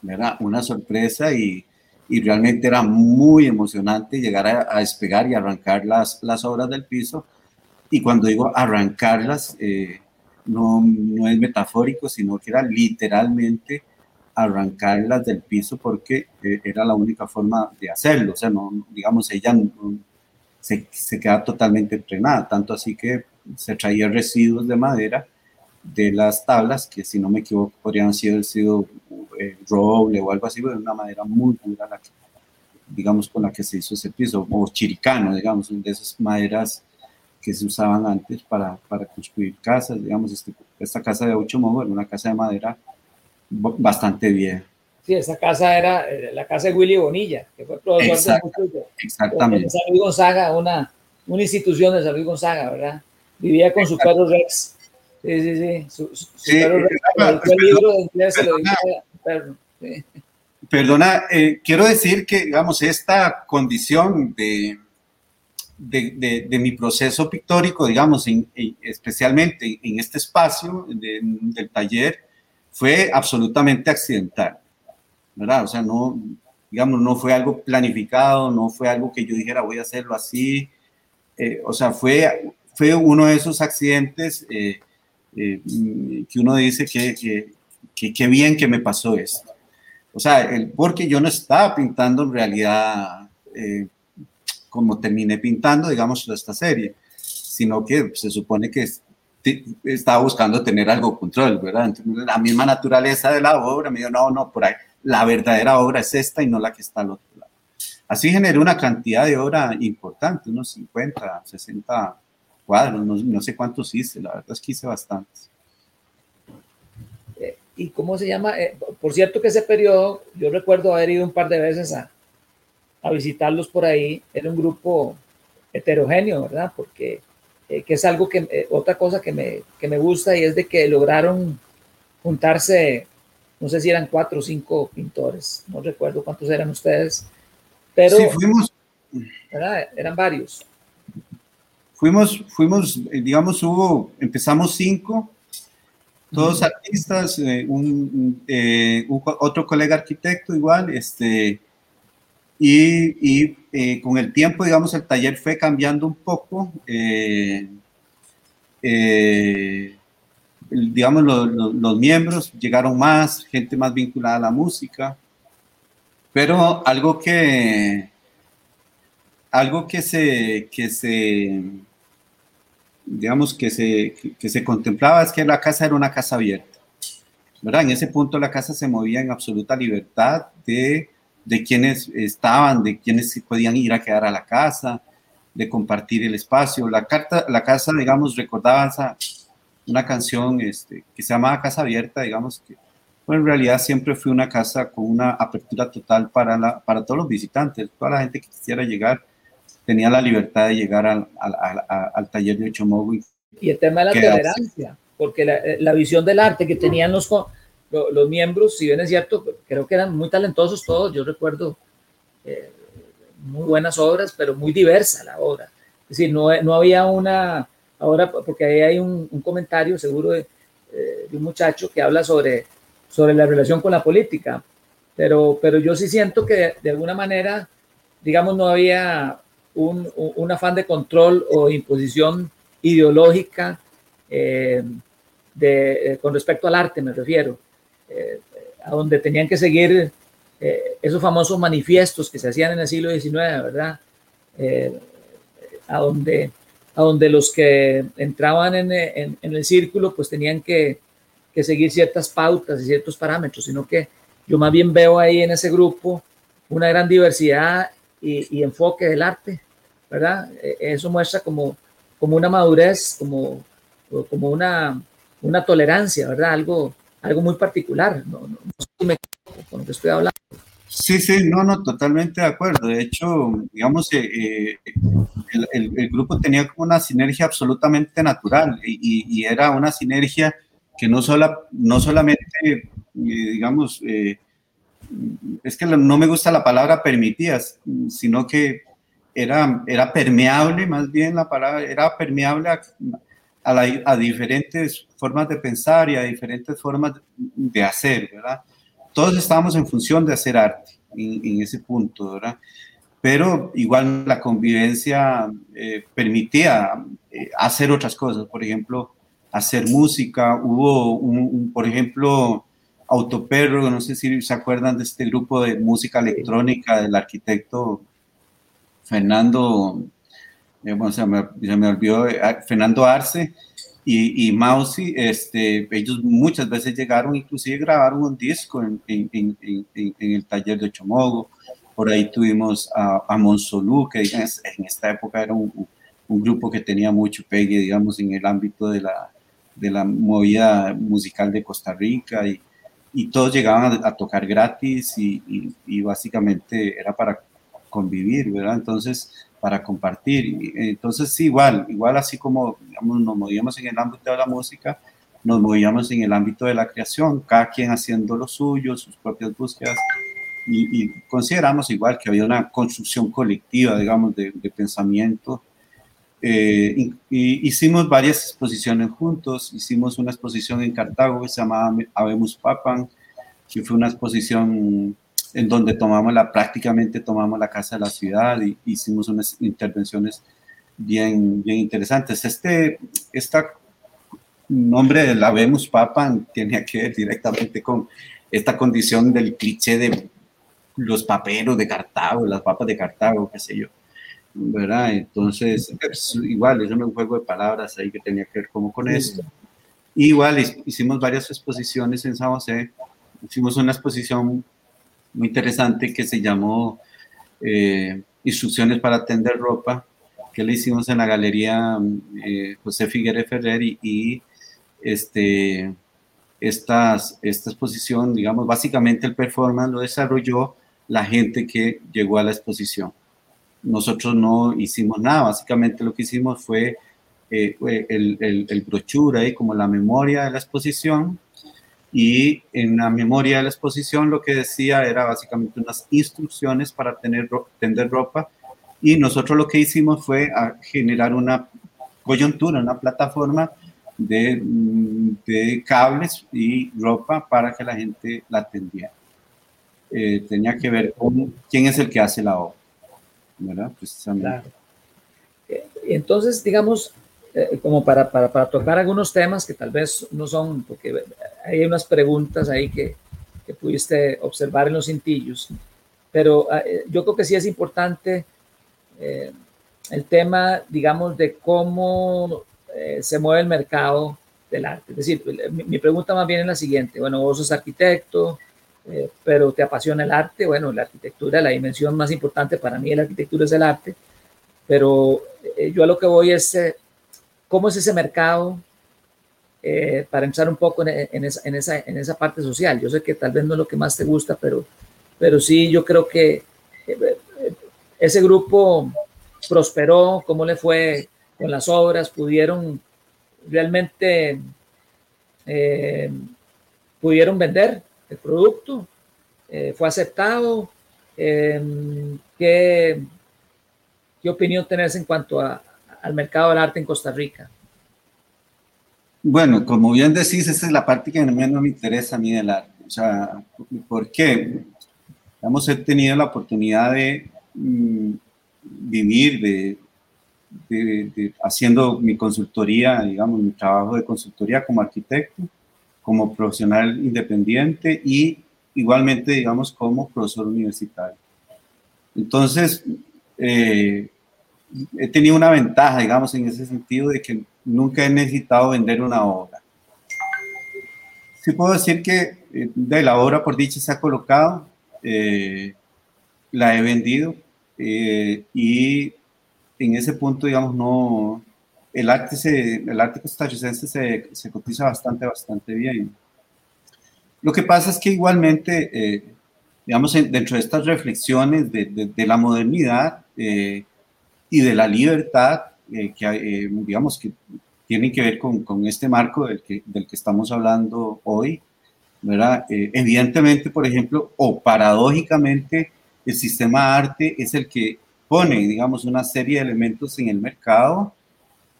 ¿verdad? Una sorpresa y, y realmente era muy emocionante llegar a, a, despegar y arrancar las, las obras del piso. Y cuando digo arrancarlas, eh, no, no es metafórico, sino que era literalmente arrancarlas del piso porque eh, era la única forma de hacerlo. O sea, no, digamos, ella se, se queda totalmente entrenada, tanto así que se traía residuos de madera de las tablas, que si no me equivoco podrían haber sido eh, roble o algo así, pero una madera muy dura, la que, digamos, con la que se hizo ese piso, o chiricano, digamos, de esas maderas que se usaban antes para, para construir casas, digamos, este, esta casa de ocho era una casa de madera bastante vieja. Sí, esa casa era eh, la casa de Willy Bonilla, que fue profesor de Exactamente. San Luis Gonzaga, una, una institución de San Luis Gonzaga, ¿verdad? Vivía con su perro Rex. Sí, sí, sí. Su, su perro Rex. El libro de inglés se lo perro. Perdona, eh, quiero decir que, digamos, esta condición de, de, de, mi proceso pictórico, digamos, especialmente en este espacio del taller, fue absolutamente accidental, ¿verdad? O sea, no, digamos, no fue algo planificado, no fue algo que yo dijera voy a hacerlo así, eh, o sea, fue, fue uno de esos accidentes eh, eh, que uno dice que, que, que, bien que me pasó esto. O sea, el, porque yo no estaba pintando en realidad como terminé pintando, digamos, esta serie, sino que se supone que estaba buscando tener algo control, ¿verdad? Entonces, la misma naturaleza de la obra me dijo, no, no, por ahí, la verdadera obra es esta y no la que está al otro lado. Así generé una cantidad de obra importante, unos 50, 60 cuadros, no, sé cuántos hice, la verdad es que hice bastantes. Eh, ¿Y cómo se llama? Eh, por cierto que ese periodo, yo recuerdo haber ido un par de veces a, a visitarlos por ahí, era un grupo heterogéneo, ¿verdad? Porque eh, que es algo que, eh, otra cosa que me, que me gusta y es de que lograron juntarse, no sé si eran cuatro o cinco pintores, no recuerdo cuántos eran ustedes, pero sí, fuimos, ¿verdad? eran varios. Fuimos, fuimos, eh, digamos, hubo, empezamos cinco, todos artistas, un, otro colega arquitecto igual, este, y, y eh, con el tiempo, digamos, el taller fue cambiando un poco. Eh, eh, digamos, los miembros llegaron más, gente más vinculada a la música. Pero algo que, algo que se, que se, digamos, que se, que se contemplaba es que la casa era una casa abierta. ¿verdad? En ese punto la casa se movía en absoluta libertad de de quienes estaban, de quienes podían ir a quedar a la casa, de compartir el espacio. La, carta, la casa, digamos, recordaba esa, una canción este, que se llamaba Casa Abierta, digamos, que en realidad siempre fue una casa con una apertura total para, la, para todos los visitantes, toda la gente que quisiera llegar tenía la libertad de llegar al, al, al, taller de Ochomogo. Y el tema de la tolerancia, porque la, la, visión del arte que tenían los, los miembros, si bien es cierto, creo que eran muy talentosos todos, yo recuerdo eh, muy buenas obras, pero muy diversa la obra. Es decir, no, no había una, ahora, porque ahí hay un, comentario seguro de, eh, de, un muchacho que habla sobre, sobre la relación con la política, pero, pero yo sí siento que de, alguna manera, digamos, no había un, un, afán de control o imposición ideológica eh, de, con respecto al arte, me refiero eh, a donde tenían que seguir eh, esos famosos manifiestos que se hacían en el siglo XIX, ¿verdad? Eh, a, donde, a donde los que entraban en, en, el círculo pues tenían que, que, seguir ciertas pautas y ciertos parámetros, sino que yo más bien veo ahí en ese grupo una gran diversidad y, y enfoque del arte, ¿verdad? Eso muestra como, como una madurez, como, como una, una tolerancia, ¿verdad? Algo, algo muy particular. No, no, no me con lo que estoy hablando. Sí, sí, no, no, totalmente de acuerdo. De hecho, digamos, eh, eh el, el, grupo tenía como una sinergia absolutamente natural y, y era una sinergia que no, sola, no solamente, eh, digamos, eh, es que no me gusta la palabra permitías, sino que era, era permeable, más bien la palabra, era permeable a, a, diferentes formas de pensar y a diferentes formas de hacer, ¿verdad? Todos estábamos en función de hacer arte en, ese punto, ¿verdad? Pero igual la convivencia eh, permitía eh, hacer otras cosas, por ejemplo, hacer música. Hubo, un, por ejemplo, Autoperro, no sé si se acuerdan de este grupo de música electrónica del arquitecto Fernando, eh, bueno, se, me, se me olvidó, eh, Fernando Arce y, y Mausi, este, ellos muchas veces llegaron, inclusive grabaron un disco en, en, en, en el taller de Chomogo. Por ahí tuvimos a, a Monsolú, que en esta época era un, un grupo que tenía mucho pegue, digamos, en el ámbito de la, de la movida musical de Costa Rica y, y todos llegaban a, tocar gratis y, y, básicamente era para convivir, ¿verdad? Entonces, para compartir. Entonces, sí, igual, igual así como digamos, nos movíamos en el ámbito de la música, nos movíamos en el ámbito de la creación, cada quien haciendo lo suyo, sus propias búsquedas. Y, consideramos igual que había una construcción colectiva, digamos, de, de pensamiento eh, y, hicimos varias exposiciones juntos, hicimos una exposición en Cartago que se llamaba Habemos Papan, que fue una exposición en donde tomamos la, prácticamente tomamos la casa de la ciudad y hicimos unas intervenciones bien, bien interesantes. Este esta nombre del Habemos Papan tiene que ver directamente con esta condición del cliché de los paperos de Cartago, las papas de Cartago, qué sé yo. ¿verdad? Entonces, igual, es un juego de palabras ahí que tenía que ver como con esto. igual hicimos varias exposiciones en San José. Hicimos una exposición muy interesante que se llamó eh, Instrucciones para tender ropa, que le hicimos en la galería eh, José Figueres Ferrer y, este, estas, esta exposición, digamos, básicamente el performance lo desarrolló la gente que llegó a la exposición. Nosotros no hicimos nada, básicamente lo que hicimos fue eh, el, el, el, brochure ahí como la memoria de la exposición y en la memoria de la exposición lo que decía era básicamente unas instrucciones para tener, tender ropa y nosotros lo que hicimos fue generar una coyuntura, una plataforma de, de, cables y ropa para que la gente la tendiera. Eh, tenía que ver con quién es el que hace la obra. ¿verdad? Precisamente. Eh, entonces, digamos, eh, como para, para, para, tocar algunos temas que tal vez no son, porque hay unas preguntas ahí que, que pudiste observar en los cintillos, pero eh, yo creo que sí es importante el tema, digamos, de cómo se mueve el mercado del arte. Es decir, mi, mi, pregunta más bien es la siguiente, bueno, vos sos arquitecto, eh, pero te apasiona el arte, bueno, la arquitectura, la dimensión más importante para mí de la arquitectura es el arte, pero eh, yo a lo que voy es, eh, ¿cómo es ese mercado? Para empezar un poco en, esa, en, esa, en esa parte social. Yo sé que tal vez no es lo que más te gusta, pero, pero sí, yo creo que ese grupo prosperó, cómo le fue con las obras, pudieron realmente, pudieron vender el producto, eh, fue aceptado. Em, ¿qué, ¿Qué opinión tenés en cuanto a, al mercado del arte en Costa Rica? Bueno, como bien decís, esa es la parte que no me interesa a mí del arte. O sea, ¿por qué? Hemos tenido la oportunidad de mm, vivir de, de, haciendo mi consultoría, digamos, mi trabajo de consultoría como arquitecto como profesional independiente y igualmente, digamos, como profesor universitario. Entonces, eh, he tenido una ventaja, digamos, en ese sentido de que nunca he necesitado vender una obra. Sí puedo decir que eh, de la obra por dicha se ha colocado, eh, la he vendido y en ese punto, digamos, no, el arte, se, el arte costarricense se, se, cotiza bastante, bastante bien. Lo que pasa es que igualmente, eh, digamos, dentro de estas reflexiones de, de, la modernidad eh, y de la libertad, eh, que digamos que tienen que ver con, con este marco del que, del que, estamos hablando hoy, ¿verdad? evidentemente, por ejemplo, o paradójicamente, el sistema arte es el que pone, digamos, una serie de elementos en el mercado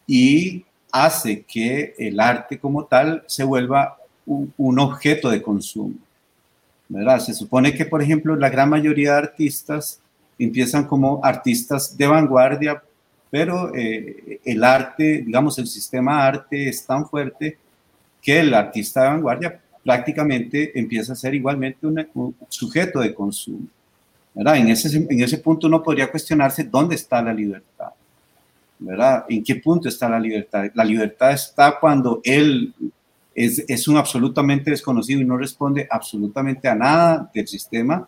y hace que el arte como tal se vuelva un, objeto de consumo. ¿verdad? Se supone que, por ejemplo, la gran mayoría de artistas empiezan como artistas de vanguardia, pero eh, el arte, digamos, el sistema arte es tan fuerte que el artista de vanguardia prácticamente empieza a ser igualmente un, sujeto de consumo. ¿verdad? En, ese, en ese punto uno podría cuestionarse dónde está la libertad. ¿verdad? ¿En qué punto está la libertad? La libertad está cuando él es, es un absolutamente desconocido y no responde absolutamente a nada del sistema,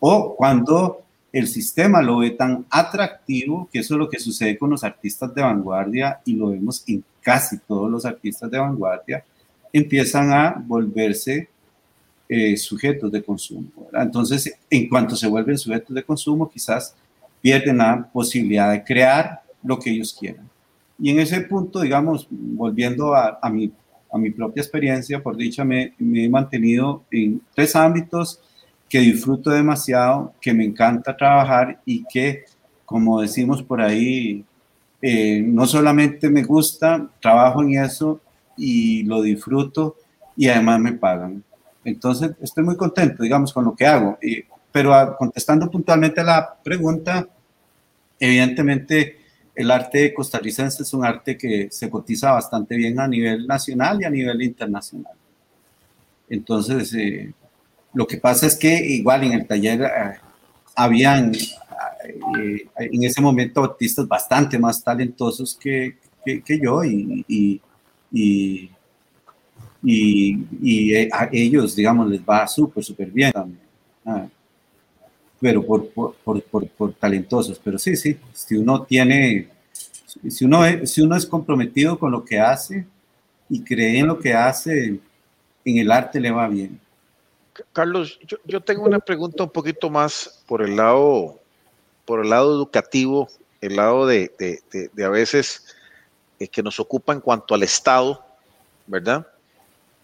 o cuando el sistema lo ve tan atractivo, que eso es lo que sucede con los artistas de vanguardia y lo vemos en casi todos los artistas de vanguardia, empiezan a volverse eh, sujetos de consumo. Entonces, en cuanto se vuelven sujetos de consumo, quizás pierden la posibilidad de crear lo que ellos quieran. Y en ese punto, digamos, volviendo a, a, mi, a mi propia experiencia, por dicha, me, me he mantenido en tres ámbitos que disfruto demasiado, que me encanta trabajar y que, como decimos por ahí, eh, no solamente me gusta, trabajo en eso y lo disfruto y además me pagan. Entonces, estoy muy contento, digamos, con lo que hago. pero contestando puntualmente a la pregunta, evidentemente el arte costarricense es un arte que se cotiza bastante bien a nivel nacional y a nivel internacional. Entonces, eh, lo que pasa es que igual en el taller eh, habían eh, en ese momento artistas bastante más talentosos que, que, yo y, y, y, y, eh, a ellos, digamos, les va súper, súper bien también. Ah, pero por, por, por, por, talentosos. Pero sí, sí, si uno tiene, si uno, es, si uno es comprometido con lo que hace y cree en lo que hace, en el arte le va bien. Carlos, yo, tengo una pregunta un poquito más por el lado, por el lado educativo, el lado de, a veces eh, que nos ocupa en cuanto al Estado, ¿verdad?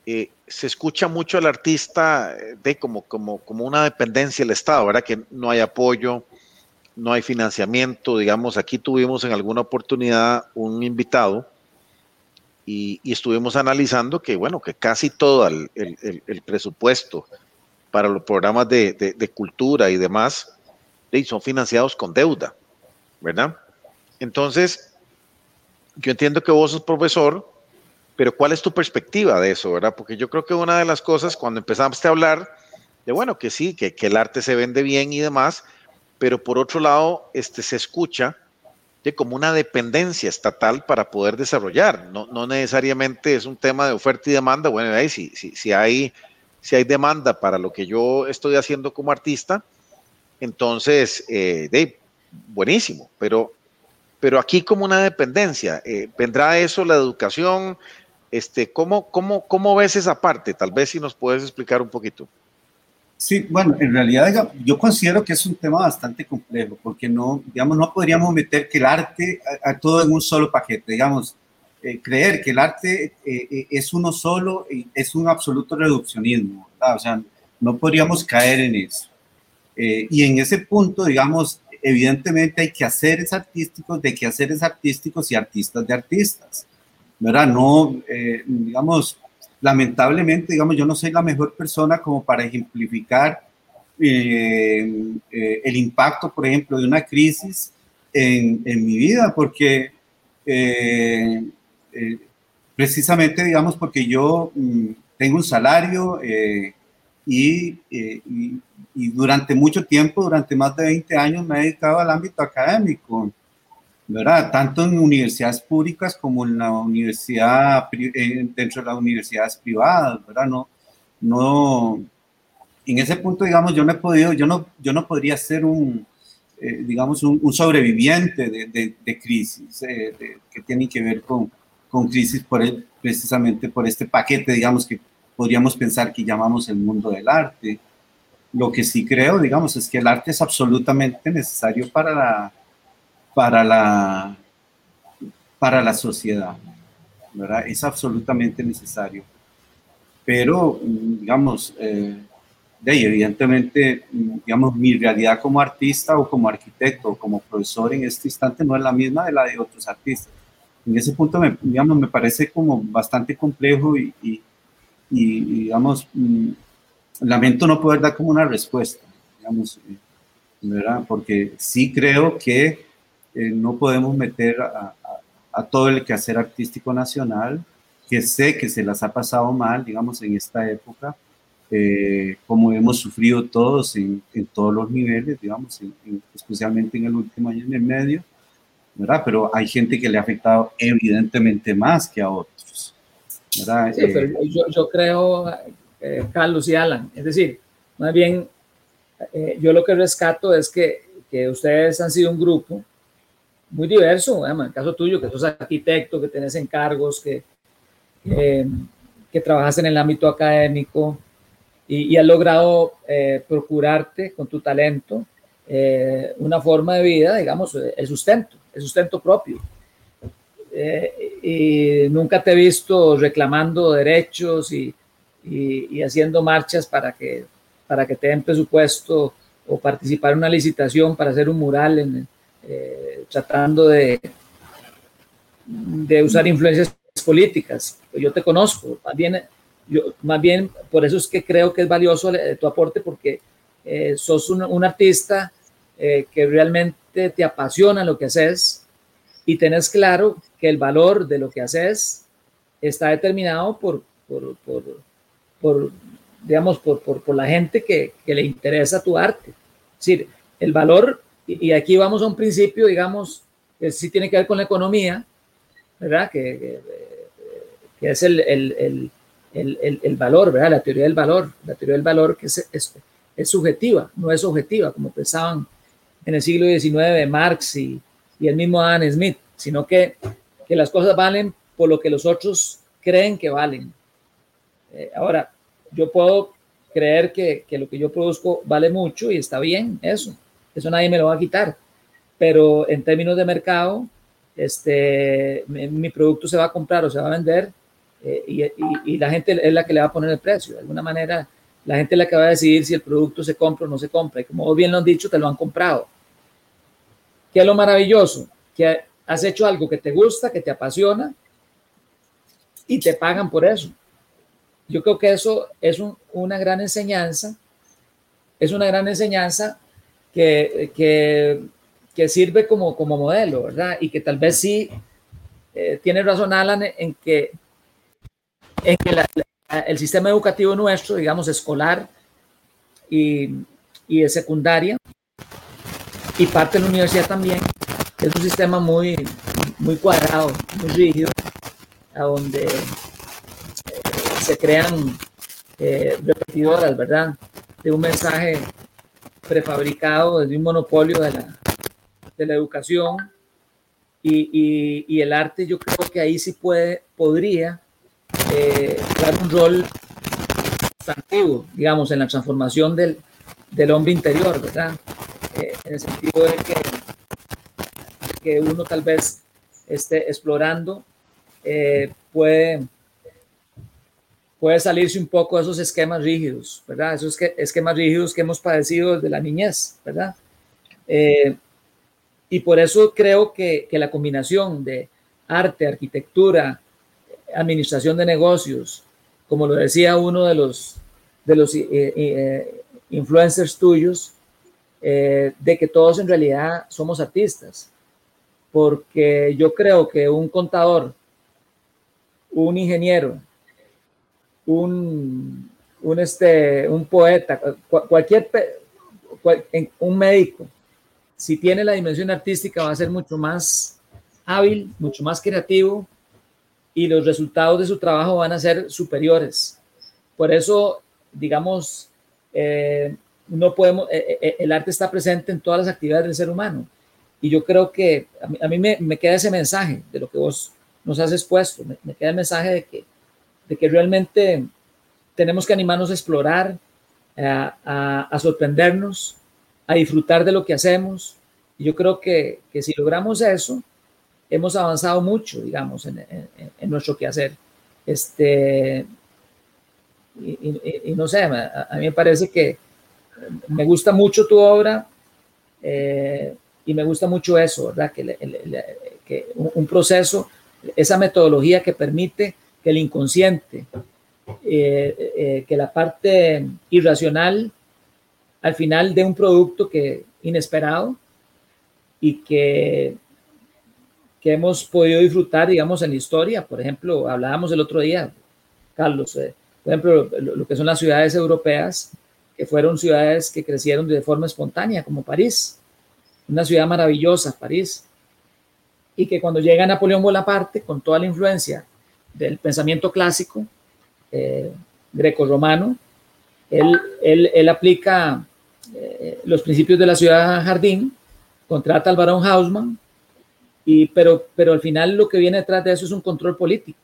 Eh, se escucha mucho al artista eh, de como, como, como una dependencia del Estado, ¿verdad? Que no hay apoyo, no hay financiamiento. Digamos, aquí tuvimos en alguna oportunidad un invitado y, estuvimos analizando que, bueno, que casi todo el, presupuesto para los programas de, cultura y demás son financiados con deuda, ¿verdad? Entonces, yo entiendo que vos sos profesor, pero ¿cuál es tu perspectiva de eso, verdad? Porque yo creo que una de las cosas, cuando empezamos a hablar de, bueno, que sí, que, que el arte se vende bien y demás, pero por otro lado, este, se escucha como una dependencia estatal para poder desarrollar. No, no necesariamente es un tema de oferta y demanda. Bueno, ahí si, si, si, hay, si hay demanda para lo que yo estoy haciendo como artista, entonces, eh, buenísimo, pero, pero aquí como una dependencia, eh, ¿vendrá eso la educación? Este, ¿cómo, cómo, ¿Cómo ves esa parte? Tal vez si nos puedes explicar un poquito. Sí, bueno, en realidad yo considero que es un tema bastante complejo, porque no, digamos, no podríamos meter que el arte a, todo en un solo paquete, digamos, eh, creer que el arte eh, eh, es uno solo es un absoluto reduccionismo, ¿verdad? o sea, no podríamos caer en eso. y en ese punto, digamos, evidentemente hay que haceres artísticos de que haceres artísticos y artistas de artistas, ¿verdad? No, digamos, lamentablemente, digamos, yo no soy la mejor persona como para ejemplificar eh, eh, el impacto, por ejemplo, de una crisis en, mi vida, porque eh, precisamente, digamos, porque yo mm, tengo un salario y, y, durante mucho tiempo, durante más de 20 años, me he dedicado al ámbito académico. ¿Verdad? Tanto en universidades públicas como en la universidad, eh, dentro de las universidades privadas, ¿verdad? No, no, en ese punto, digamos, yo no he podido, yo no, yo no podría ser un, eh, digamos, un, sobreviviente de, de, crisis eh, que tienen que ver con, con crisis por el, precisamente por este paquete, digamos, que podríamos pensar que llamamos el mundo del arte. Lo que sí creo, digamos, es que el arte es absolutamente necesario para la, para la, para la sociedad, ¿verdad? Es absolutamente necesario. Pero, digamos, eh, de ahí, evidentemente, digamos, mi realidad como artista o como arquitecto o como profesor en este instante no es la misma de la de otros artistas. En ese punto, me, digamos, me parece como bastante complejo y, y, digamos, mm, lamento no poder dar como una respuesta, digamos, ¿verdad? Porque sí creo que eh, no podemos meter a, todo el quehacer artístico nacional que sé que se las ha pasado mal, digamos, en esta época, eh, como hemos sufrido todos en, en todos los niveles, digamos, especialmente en el último año en el medio, ¿verdad? Pero hay gente que le ha afectado evidentemente más que a otros, ¿verdad? Sí, pero eh, yo, yo creo, eh, Carlos y Alan, es decir, más bien, yo lo que rescato es que, que, ustedes han sido un grupo muy diverso, en el caso tuyo, que sos arquitecto, que tenés encargos, que, que trabajas en el ámbito académico, y, y has logrado eh, procurarte con tu talento eh, una forma de vida, digamos, el sustento, el sustento propio. Eh, y nunca te he visto reclamando derechos y, y, haciendo marchas para que, para que te den presupuesto o participar en una licitación para hacer un mural en, tratando de, de usar influencias políticas. Yo te conozco, más bien yo, más bien, por eso es que creo que es valioso eh, tu aporte, porque eh, sos un, artista eh, que realmente te apasiona lo que haces y tenés claro que el valor de lo que haces está determinado por, por, por, por digamos, por, por, por, la gente que, que, le interesa tu arte. Es decir, el valor, y, aquí vamos a un principio, digamos, que sí tiene que ver con la economía, ¿verdad? Que, que, es el, el el, el, valor, ¿verdad? La teoría del valor, la teoría del valor que es, es, es, subjetiva, no es objetiva, como pensaban en el siglo XIX Marx y, y el mismo Adam Smith, sino que, que, las cosas valen por lo que los otros creen que valen. Eh, ahora, yo puedo creer que, que, lo que yo produzco vale mucho y está bien, eso, eso nadie me lo va a quitar, pero en términos de mercado, este, mi, mi producto se va a comprar o se va a vender eh, y, y, la gente es la que le va a poner el precio. De alguna manera, la gente es la que va a decidir si el producto se compra o no se compra. Y como bien lo han dicho, te lo han comprado. ¿Qué es lo maravilloso? Que has hecho algo que te gusta, que te apasiona y te pagan por eso. Yo creo que eso es un, una gran enseñanza. Es una gran enseñanza que, que, sirve como, como modelo, ¿verdad? Y que tal vez sí eh, tiene razón Alan en que en que el sistema educativo nuestro, digamos, escolar y, y, de secundaria, y parte de la universidad también, es un sistema muy, muy cuadrado, muy rígido, a donde eh, se crean eh, repetidoras, ¿verdad? De un mensaje prefabricado desde un monopolio de la, de la educación y, y, el arte yo creo que ahí sí puede, podría eh, dar un rol sustantivo, digamos, en la transformación del, del hombre interior, ¿verdad? Eh, en el sentido de que, que uno tal vez esté explorando, eh, puede, puede salirse un poco de esos esquemas rígidos, ¿verdad? Esos esquemas rígidos que hemos padecido desde la niñez, ¿verdad? Eh, y por eso creo que, la combinación de arte, arquitectura, administración de negocios, como lo decía uno de los, eh, eh, influencers tuyos, de que todos en realidad somos artistas, porque yo creo que un contador, un ingeniero, un, un, este, un poeta, cualquier, un médico, si tiene la dimensión artística va a ser mucho más hábil, mucho más creativo, y los resultados de su trabajo van a ser superiores. Por eso, digamos, eh, no podemos, eh, eh, el arte está presente en todas las actividades del ser humano. Y yo creo que a mí, me, me, queda ese mensaje de lo que vos nos has expuesto, me, me, queda el mensaje de que, de que realmente tenemos que animarnos a explorar, a, a, a sorprendernos, a disfrutar de lo que hacemos. Y yo creo que, que si logramos eso, hemos avanzado mucho, digamos, en, en, en nuestro quehacer. Este, y, y, y, no sé, a, a, mí me parece que me gusta mucho tu obra eh, y me gusta mucho eso, ¿verdad? Que, el, el, que un, un, proceso, esa metodología que permite que el inconsciente, eh, eh, que la parte irracional, al final de un producto que inesperado y que que hemos podido disfrutar, digamos, en la historia. Por ejemplo, hablábamos el otro día, Carlos, eh, por ejemplo, lo, que son las ciudades europeas, que fueron ciudades que crecieron de forma espontánea, como París, una ciudad maravillosa, París, y que cuando llega Napoleón Bonaparte, con toda la influencia del pensamiento clásico eh, greco-romano, él, él, él, aplica eh, los principios de la ciudad jardín, contrata al barón Hausmann, y, pero, pero al final lo que viene detrás de eso es un control político.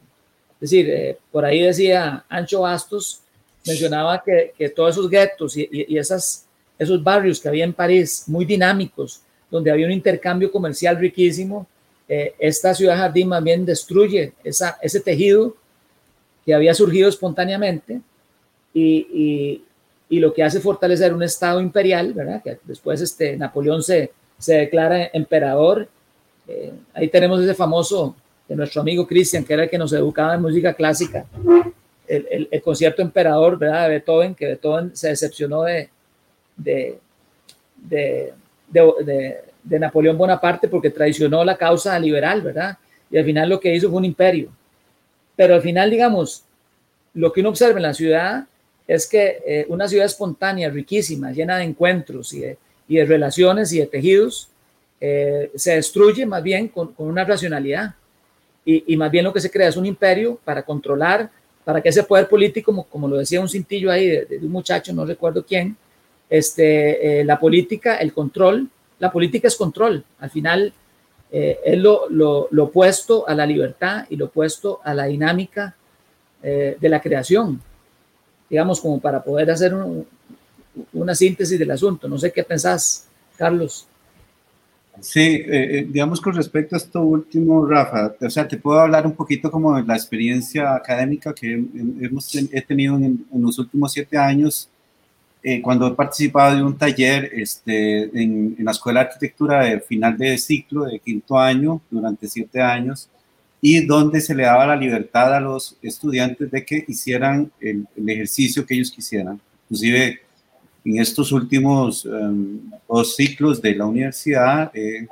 Es decir, eh, por ahí decía Ancho Bastos, mencionaba que, que todos esos guetos y, y, esas, esos barrios que había en París, muy dinámicos, donde había un intercambio comercial riquísimo, eh, esta ciudad jardín más bien destruye esa, ese tejido que había surgido espontáneamente y, y, lo que hace fortalecer un Estado imperial, ¿verdad? Que después este, Napoleón se, se declara emperador. Eh, ahí tenemos ese famoso de nuestro amigo Cristian, que era el que nos educaba en música clásica, el, el, concierto emperador, ¿verdad? De Beethoven, que Beethoven se decepcionó de, de, de, de, de Napoleón Bonaparte porque traicionó la causa liberal, ¿verdad? Y al final lo que hizo fue un imperio. Pero al final, digamos, lo que uno observa en la ciudad es que eh, una ciudad espontánea, riquísima, llena de encuentros y de, relaciones y de tejidos, eh, se destruye más bien con, una racionalidad. Y, más bien lo que se crea es un imperio para controlar, para que ese poder político, como, lo decía un cintillo ahí de, de un muchacho, no recuerdo quién, este, eh, la política, el control, la política es control. Al final eh, es lo, opuesto a la libertad y lo opuesto a la dinámica eh, de la creación digamos, como para poder hacer un, una síntesis del asunto. No sé qué pensás, Carlos. Sí, eh, digamos con respecto a esto último, Rafa, o sea, te puedo hablar un poquito como de la experiencia académica que hemos he tenido en, en, los últimos siete años, eh, cuando he participado de un taller este, en, en, la Escuela de Arquitectura de final de ciclo, de quinto año, durante siete años, y donde se le daba la libertad a los estudiantes de que hicieran el, el ejercicio que ellos quisieran. Inclusive en estos últimos um, dos ciclos de la universidad eh,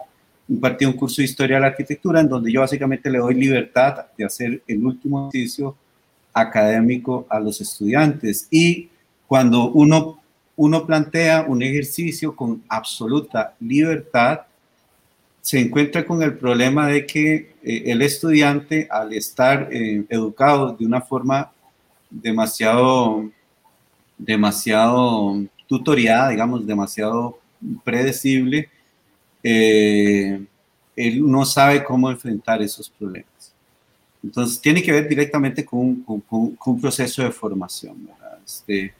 impartí un curso de historia de la arquitectura en donde yo básicamente le doy libertad de hacer el último ejercicio académico a los estudiantes. Y cuando uno, uno plantea un ejercicio con absoluta libertad, se encuentra con el problema de que eh, el estudiante, al estar eh, educado de una forma demasiado, demasiado tutoriada, digamos, demasiado predecible, eh, él no sabe cómo enfrentar esos problemas. Entonces, tiene que ver directamente con, un proceso de formación, este,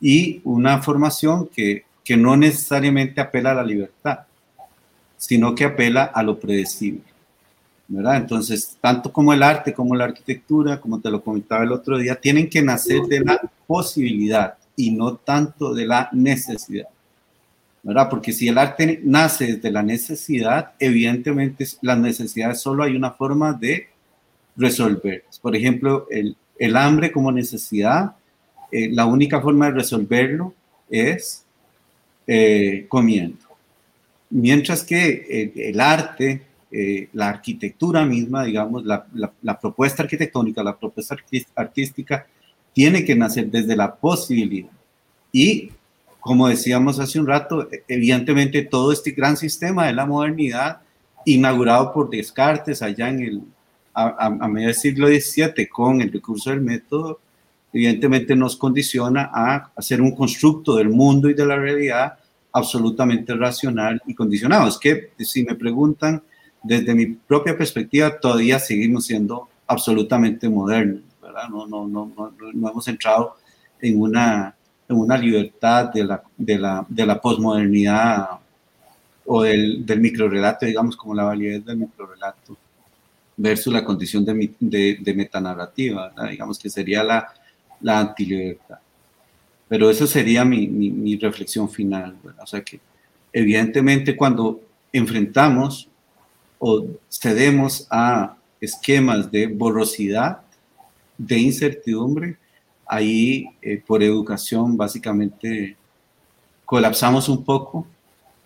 y una formación que, que no necesariamente apela a la libertad sino que apela a lo predecible. ¿verdad? Entonces, tanto como el arte, como la arquitectura, como te lo comentaba el otro día, tienen que nacer de la posibilidad y no tanto de la necesidad. ¿verdad? Porque si el arte nace desde la necesidad, evidentemente las necesidades solo hay una forma de resolver. Por ejemplo, el, el hambre como necesidad, eh, la única forma de resolverlo es eh, comiendo. Mientras que eh, el arte, eh, la arquitectura misma, digamos, la, la, propuesta arquitectónica, la propuesta artística, tiene que nacer desde la posibilidad. Y, como decíamos hace un rato, evidentemente todo este gran sistema de la modernidad, inaugurado por Descartes allá en el, a, a, medio del siglo XVII con el recurso del método, evidentemente nos condiciona a hacer un constructo del mundo y de la realidad absolutamente racional y condicionado. Es que si me preguntan, desde mi propia perspectiva, todavía seguimos siendo absolutamente modernos, ¿verdad? No, no, no, no, no hemos entrado en una, en una libertad de la, de la, de la posmodernidad o del, del microrelato, digamos, como la validez del microrelato versus la condición de, de, de metanarrativa, ¿verdad? digamos que sería la, la antilibertad. Pero eso sería mi, mi, mi reflexión final. ¿verdad? O sea que evidentemente cuando enfrentamos o cedemos a esquemas de borrosidad, de incertidumbre, ahí eh, por educación básicamente colapsamos un poco,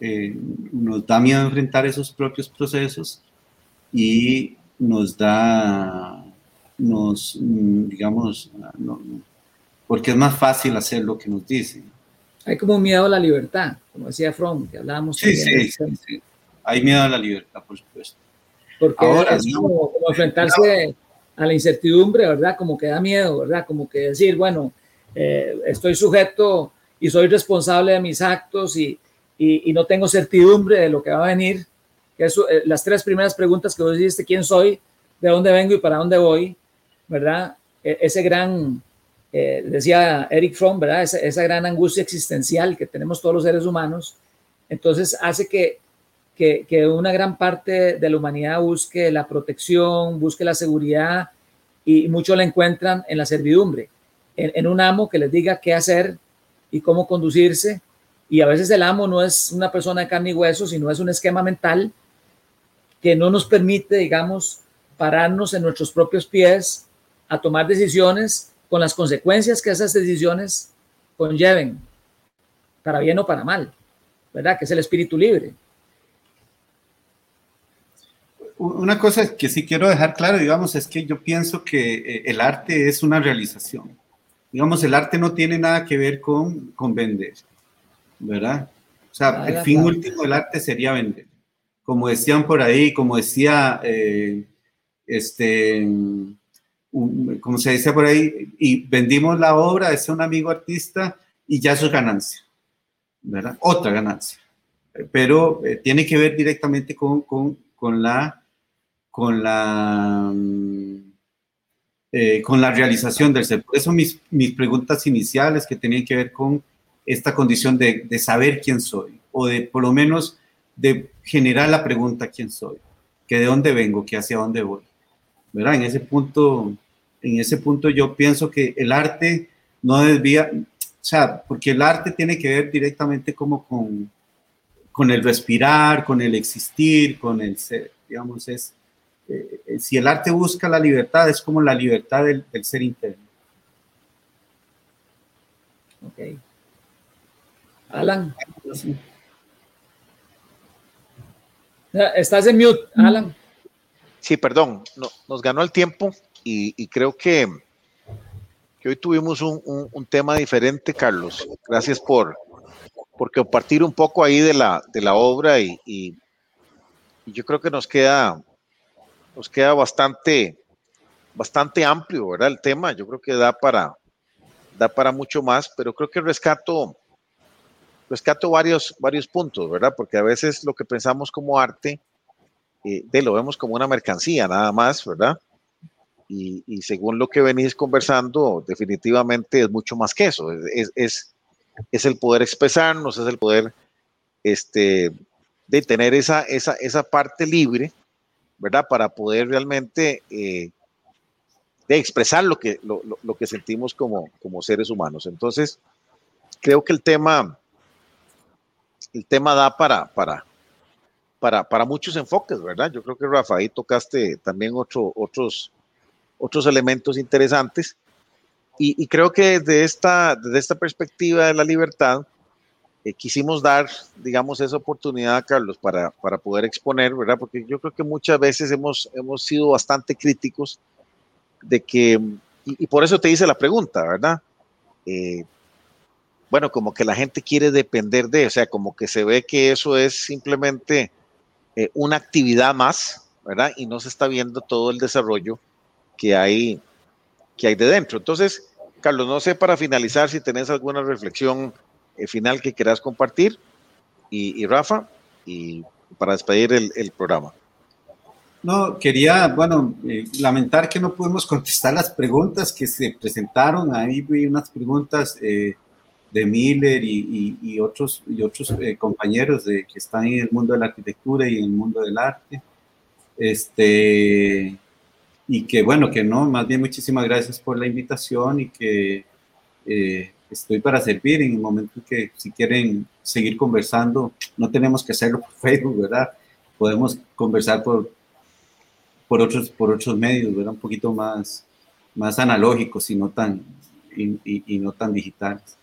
eh, nos da miedo enfrentar esos propios procesos y nos da, nos, mm, digamos, porque es más fácil hacer lo que nos dicen. Hay como miedo a la libertad, como decía Fromm, que hablábamos. Sí, sí, sí, hay miedo a la libertad, por supuesto. Porque Ahora, es como, enfrentarse a la incertidumbre, ¿verdad? Como que da miedo, ¿verdad? Como que decir, bueno, eh, estoy sujeto y soy responsable de mis actos y, y, no tengo certidumbre de lo que va a venir. Eso, eh, las tres primeras preguntas que vos dijiste, quién soy, de dónde vengo y para dónde voy, ¿verdad? E, ese gran, eh, decía Eric Fromm, ¿verdad? Esa, esa, gran angustia existencial que tenemos todos los seres humanos, entonces hace que, que, que, una gran parte de la humanidad busque la protección, busque la seguridad y muchos la encuentran en la servidumbre, en, en un amo que les diga qué hacer y cómo conducirse. Y a veces el amo no es una persona de carne y hueso, sino es un esquema mental que no nos permite, digamos, pararnos en nuestros propios pies a tomar decisiones con las consecuencias que esas decisiones conlleven, para bien o para mal, ¿verdad? Que es el espíritu libre. Una cosa que sí quiero dejar claro, digamos, es que yo pienso que eh, el arte es una realización. Digamos, el arte no tiene nada que ver con, con vender, ¿verdad? O sea, el fin último del arte sería vender como decían por ahí, como decía, eh, este, como se dice por ahí, y vendimos la obra, es un amigo artista y ya eso es ganancia, ¿verdad? Otra ganancia. Pero eh, tiene que ver directamente con, con, con la, con la, eh, con la realización del ser. Por eso mis, mis preguntas iniciales que tenían que ver con esta condición de, de saber quién soy, o de por lo menos de generar la pregunta quién soy, que de dónde vengo, que hacia dónde voy. ¿Verdad? En ese punto, en ese punto yo pienso que el arte no desvía, o sea, porque el arte tiene que ver directamente como con, con el respirar, con el existir, con el ser, digamos, es, eh, si el arte busca la libertad, es como la libertad del, del ser interno. Ok. Alan. Estás en mute, Alan. Sí, perdón, nos ganó el tiempo y, creo que, hoy tuvimos un, tema diferente, Carlos. Gracias por, por compartir un poco ahí de la, de la obra y, yo creo que nos queda, nos queda bastante, bastante amplio, ¿verdad? El tema, yo creo que da para, da para mucho más, pero creo que rescato rescato varios, varios puntos, ¿verdad? Porque a veces lo que pensamos como arte, eh, de lo vemos como una mercancía nada más, ¿verdad? Y, según lo que venís conversando, definitivamente es mucho más que eso. Es, es, es el poder expresarnos, es el poder este, de tener esa, esa, esa parte libre, ¿verdad? Para poder realmente eh, de expresar lo que, lo, lo, lo, que sentimos como, como seres humanos. Entonces, creo que el tema el tema da para, para, para, para muchos enfoques, ¿verdad? Yo creo que Rafa, ahí tocaste también otro, otros, otros elementos interesantes. Y, creo que desde esta, desde esta perspectiva de la libertad, eh, quisimos dar, digamos, esa oportunidad, Carlos, para, para poder exponer, ¿verdad? Porque yo creo que muchas veces hemos, hemos sido bastante críticos de que, y, por eso te hice la pregunta, ¿verdad? Eh, bueno, como que la gente quiere depender de, o sea, como que se ve que eso es simplemente eh, una actividad más, ¿verdad? Y no se está viendo todo el desarrollo que hay, que hay de dentro. Entonces, Carlos, no sé para finalizar si tenés alguna reflexión eh, final que quieras compartir y, Rafa, y para despedir el, programa. No, quería, bueno, eh, lamentar que no pudimos contestar las preguntas que se presentaron. Ahí vi unas preguntas de Miller y, otros, y otros eh, compañeros de, que están en el mundo de la arquitectura y en el mundo del arte. Este, y que bueno, que no, más bien muchísimas gracias por la invitación y que eh, estoy para servir en el momento que si quieren seguir conversando, no tenemos que hacerlo por Facebook, ¿verdad? Podemos conversar por, por, otros, por otros medios, ¿verdad? Un poquito más, más analógicos y no tan, y no tan digitales.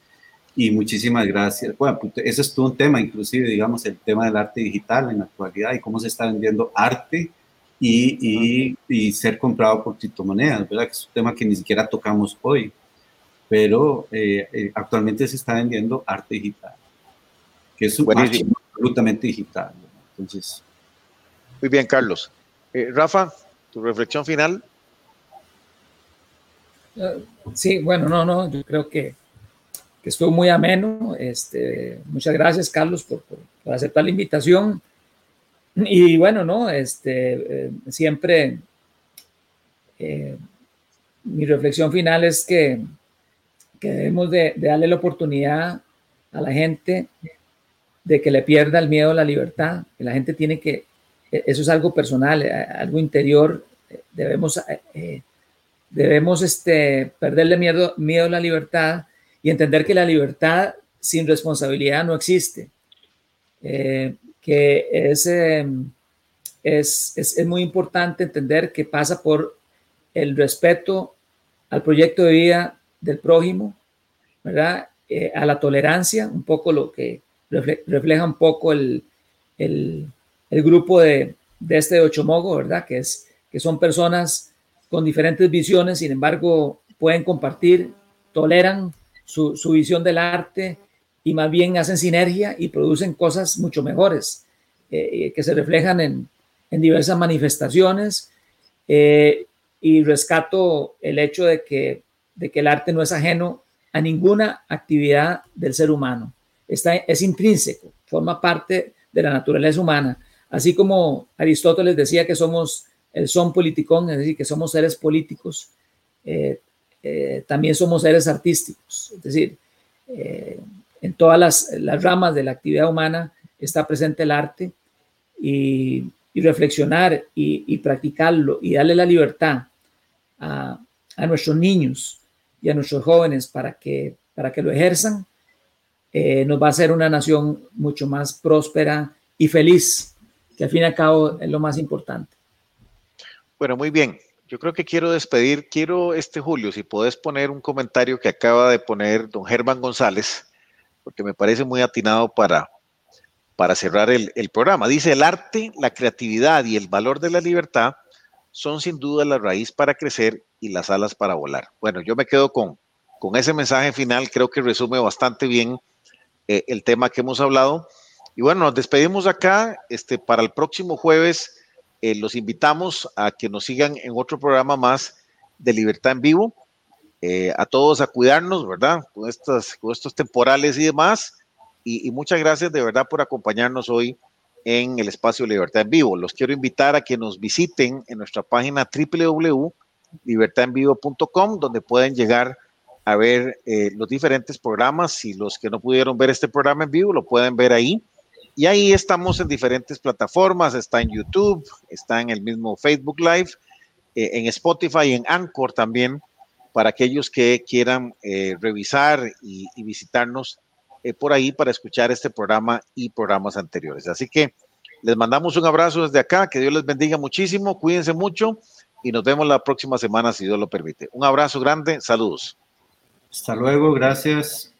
Y muchísimas gracias. Bueno, pues, eso es todo un tema, inclusive, digamos, el tema del arte digital en la actualidad y cómo se está vendiendo arte y, y, ser comprado por criptomonedas, ¿verdad? Que es un tema que ni siquiera tocamos hoy, pero eh, eh, actualmente se está vendiendo arte digital, que es un absolutamente digital. Entonces. Muy bien, Carlos. Eh, Rafa, tu reflexión final. sí, bueno, no, no, yo creo que, que estuvo muy ameno. Este, muchas gracias, Carlos, por, por aceptar la invitación. Y bueno, ¿no? Este, eh, siempre eh, mi reflexión final es que, que debemos de, darle la oportunidad a la gente de que le pierda el miedo a la libertad. Que la gente tiene que, e, eso es algo personal, eh, algo interior. Debemos, debemos este, perderle miedo, miedo a la libertad y entender que la libertad sin responsabilidad no existe que em, es, es, es, muy importante entender que pasa por el respeto al proyecto de vida del prójimo, ¿verdad? Eh, a la tolerancia, un poco lo que refleja un poco el, el, el grupo de, de este Ochomogo, ¿verdad? Que, es, que son personas con diferentes visiones, sin embargo, pueden compartir, toleran su, visión del arte y más bien hacen sinergia y producen cosas mucho mejores eh, que se reflejan en, diversas manifestaciones. Eh, y rescato el hecho de que, de que el arte no es ajeno a ninguna actividad del ser humano. Está, es intrínseco, forma parte de la naturaleza humana. Así como Aristóteles decía que somos el son politicón, es decir, que somos seres políticos, eh, también somos seres artísticos. Es decir, en todas las, ramas de la actividad humana está presente el arte y, reflexionar y, practicarlo y darle la libertad a, nuestros niños y a nuestros jóvenes para que, para que lo ejerzan, eh, nos va a hacer una nación mucho más próspera y feliz, que al fin y al cabo es lo más importante. Bueno, muy bien. Yo creo que quiero despedir, quiero este Julio, si puedes poner un comentario que acaba de poner don Germán González, porque me parece muy atinado para, para cerrar el, programa. Dice, el arte, la creatividad y el valor de la libertad son sin duda la raíz para crecer y las alas para volar. Bueno, yo me quedo con, con ese mensaje final, creo que resume bastante bien eh, el tema que hemos hablado. Y bueno, nos despedimos acá. Este, para el próximo jueves eh, los invitamos a que nos sigan en otro programa más de Libertad en Vivo. Eh, a todos a cuidarnos, ¿verdad? Con, estos temporales y demás. Y, muchas gracias de verdad por acompañarnos hoy en el espacio Libertad en Vivo. Los quiero invitar a que nos visiten en nuestra página www.libertadenvivo.com, donde pueden llegar a ver eh, los diferentes programas. y los que no pudieron ver este programa en vivo, lo pueden ver ahí. Y ahí estamos en diferentes plataformas, está en YouTube, está en el mismo Facebook Live, eh, en Spotify, en Anchor también para aquellos que quieran eh, revisar y, visitarnos eh, por ahí para escuchar este programa y programas anteriores. Así que les mandamos un abrazo desde acá, que Dios les bendiga muchísimo, cuídense mucho y nos vemos la próxima semana si Dios lo permite. Un abrazo grande, saludos. Hasta luego, gracias.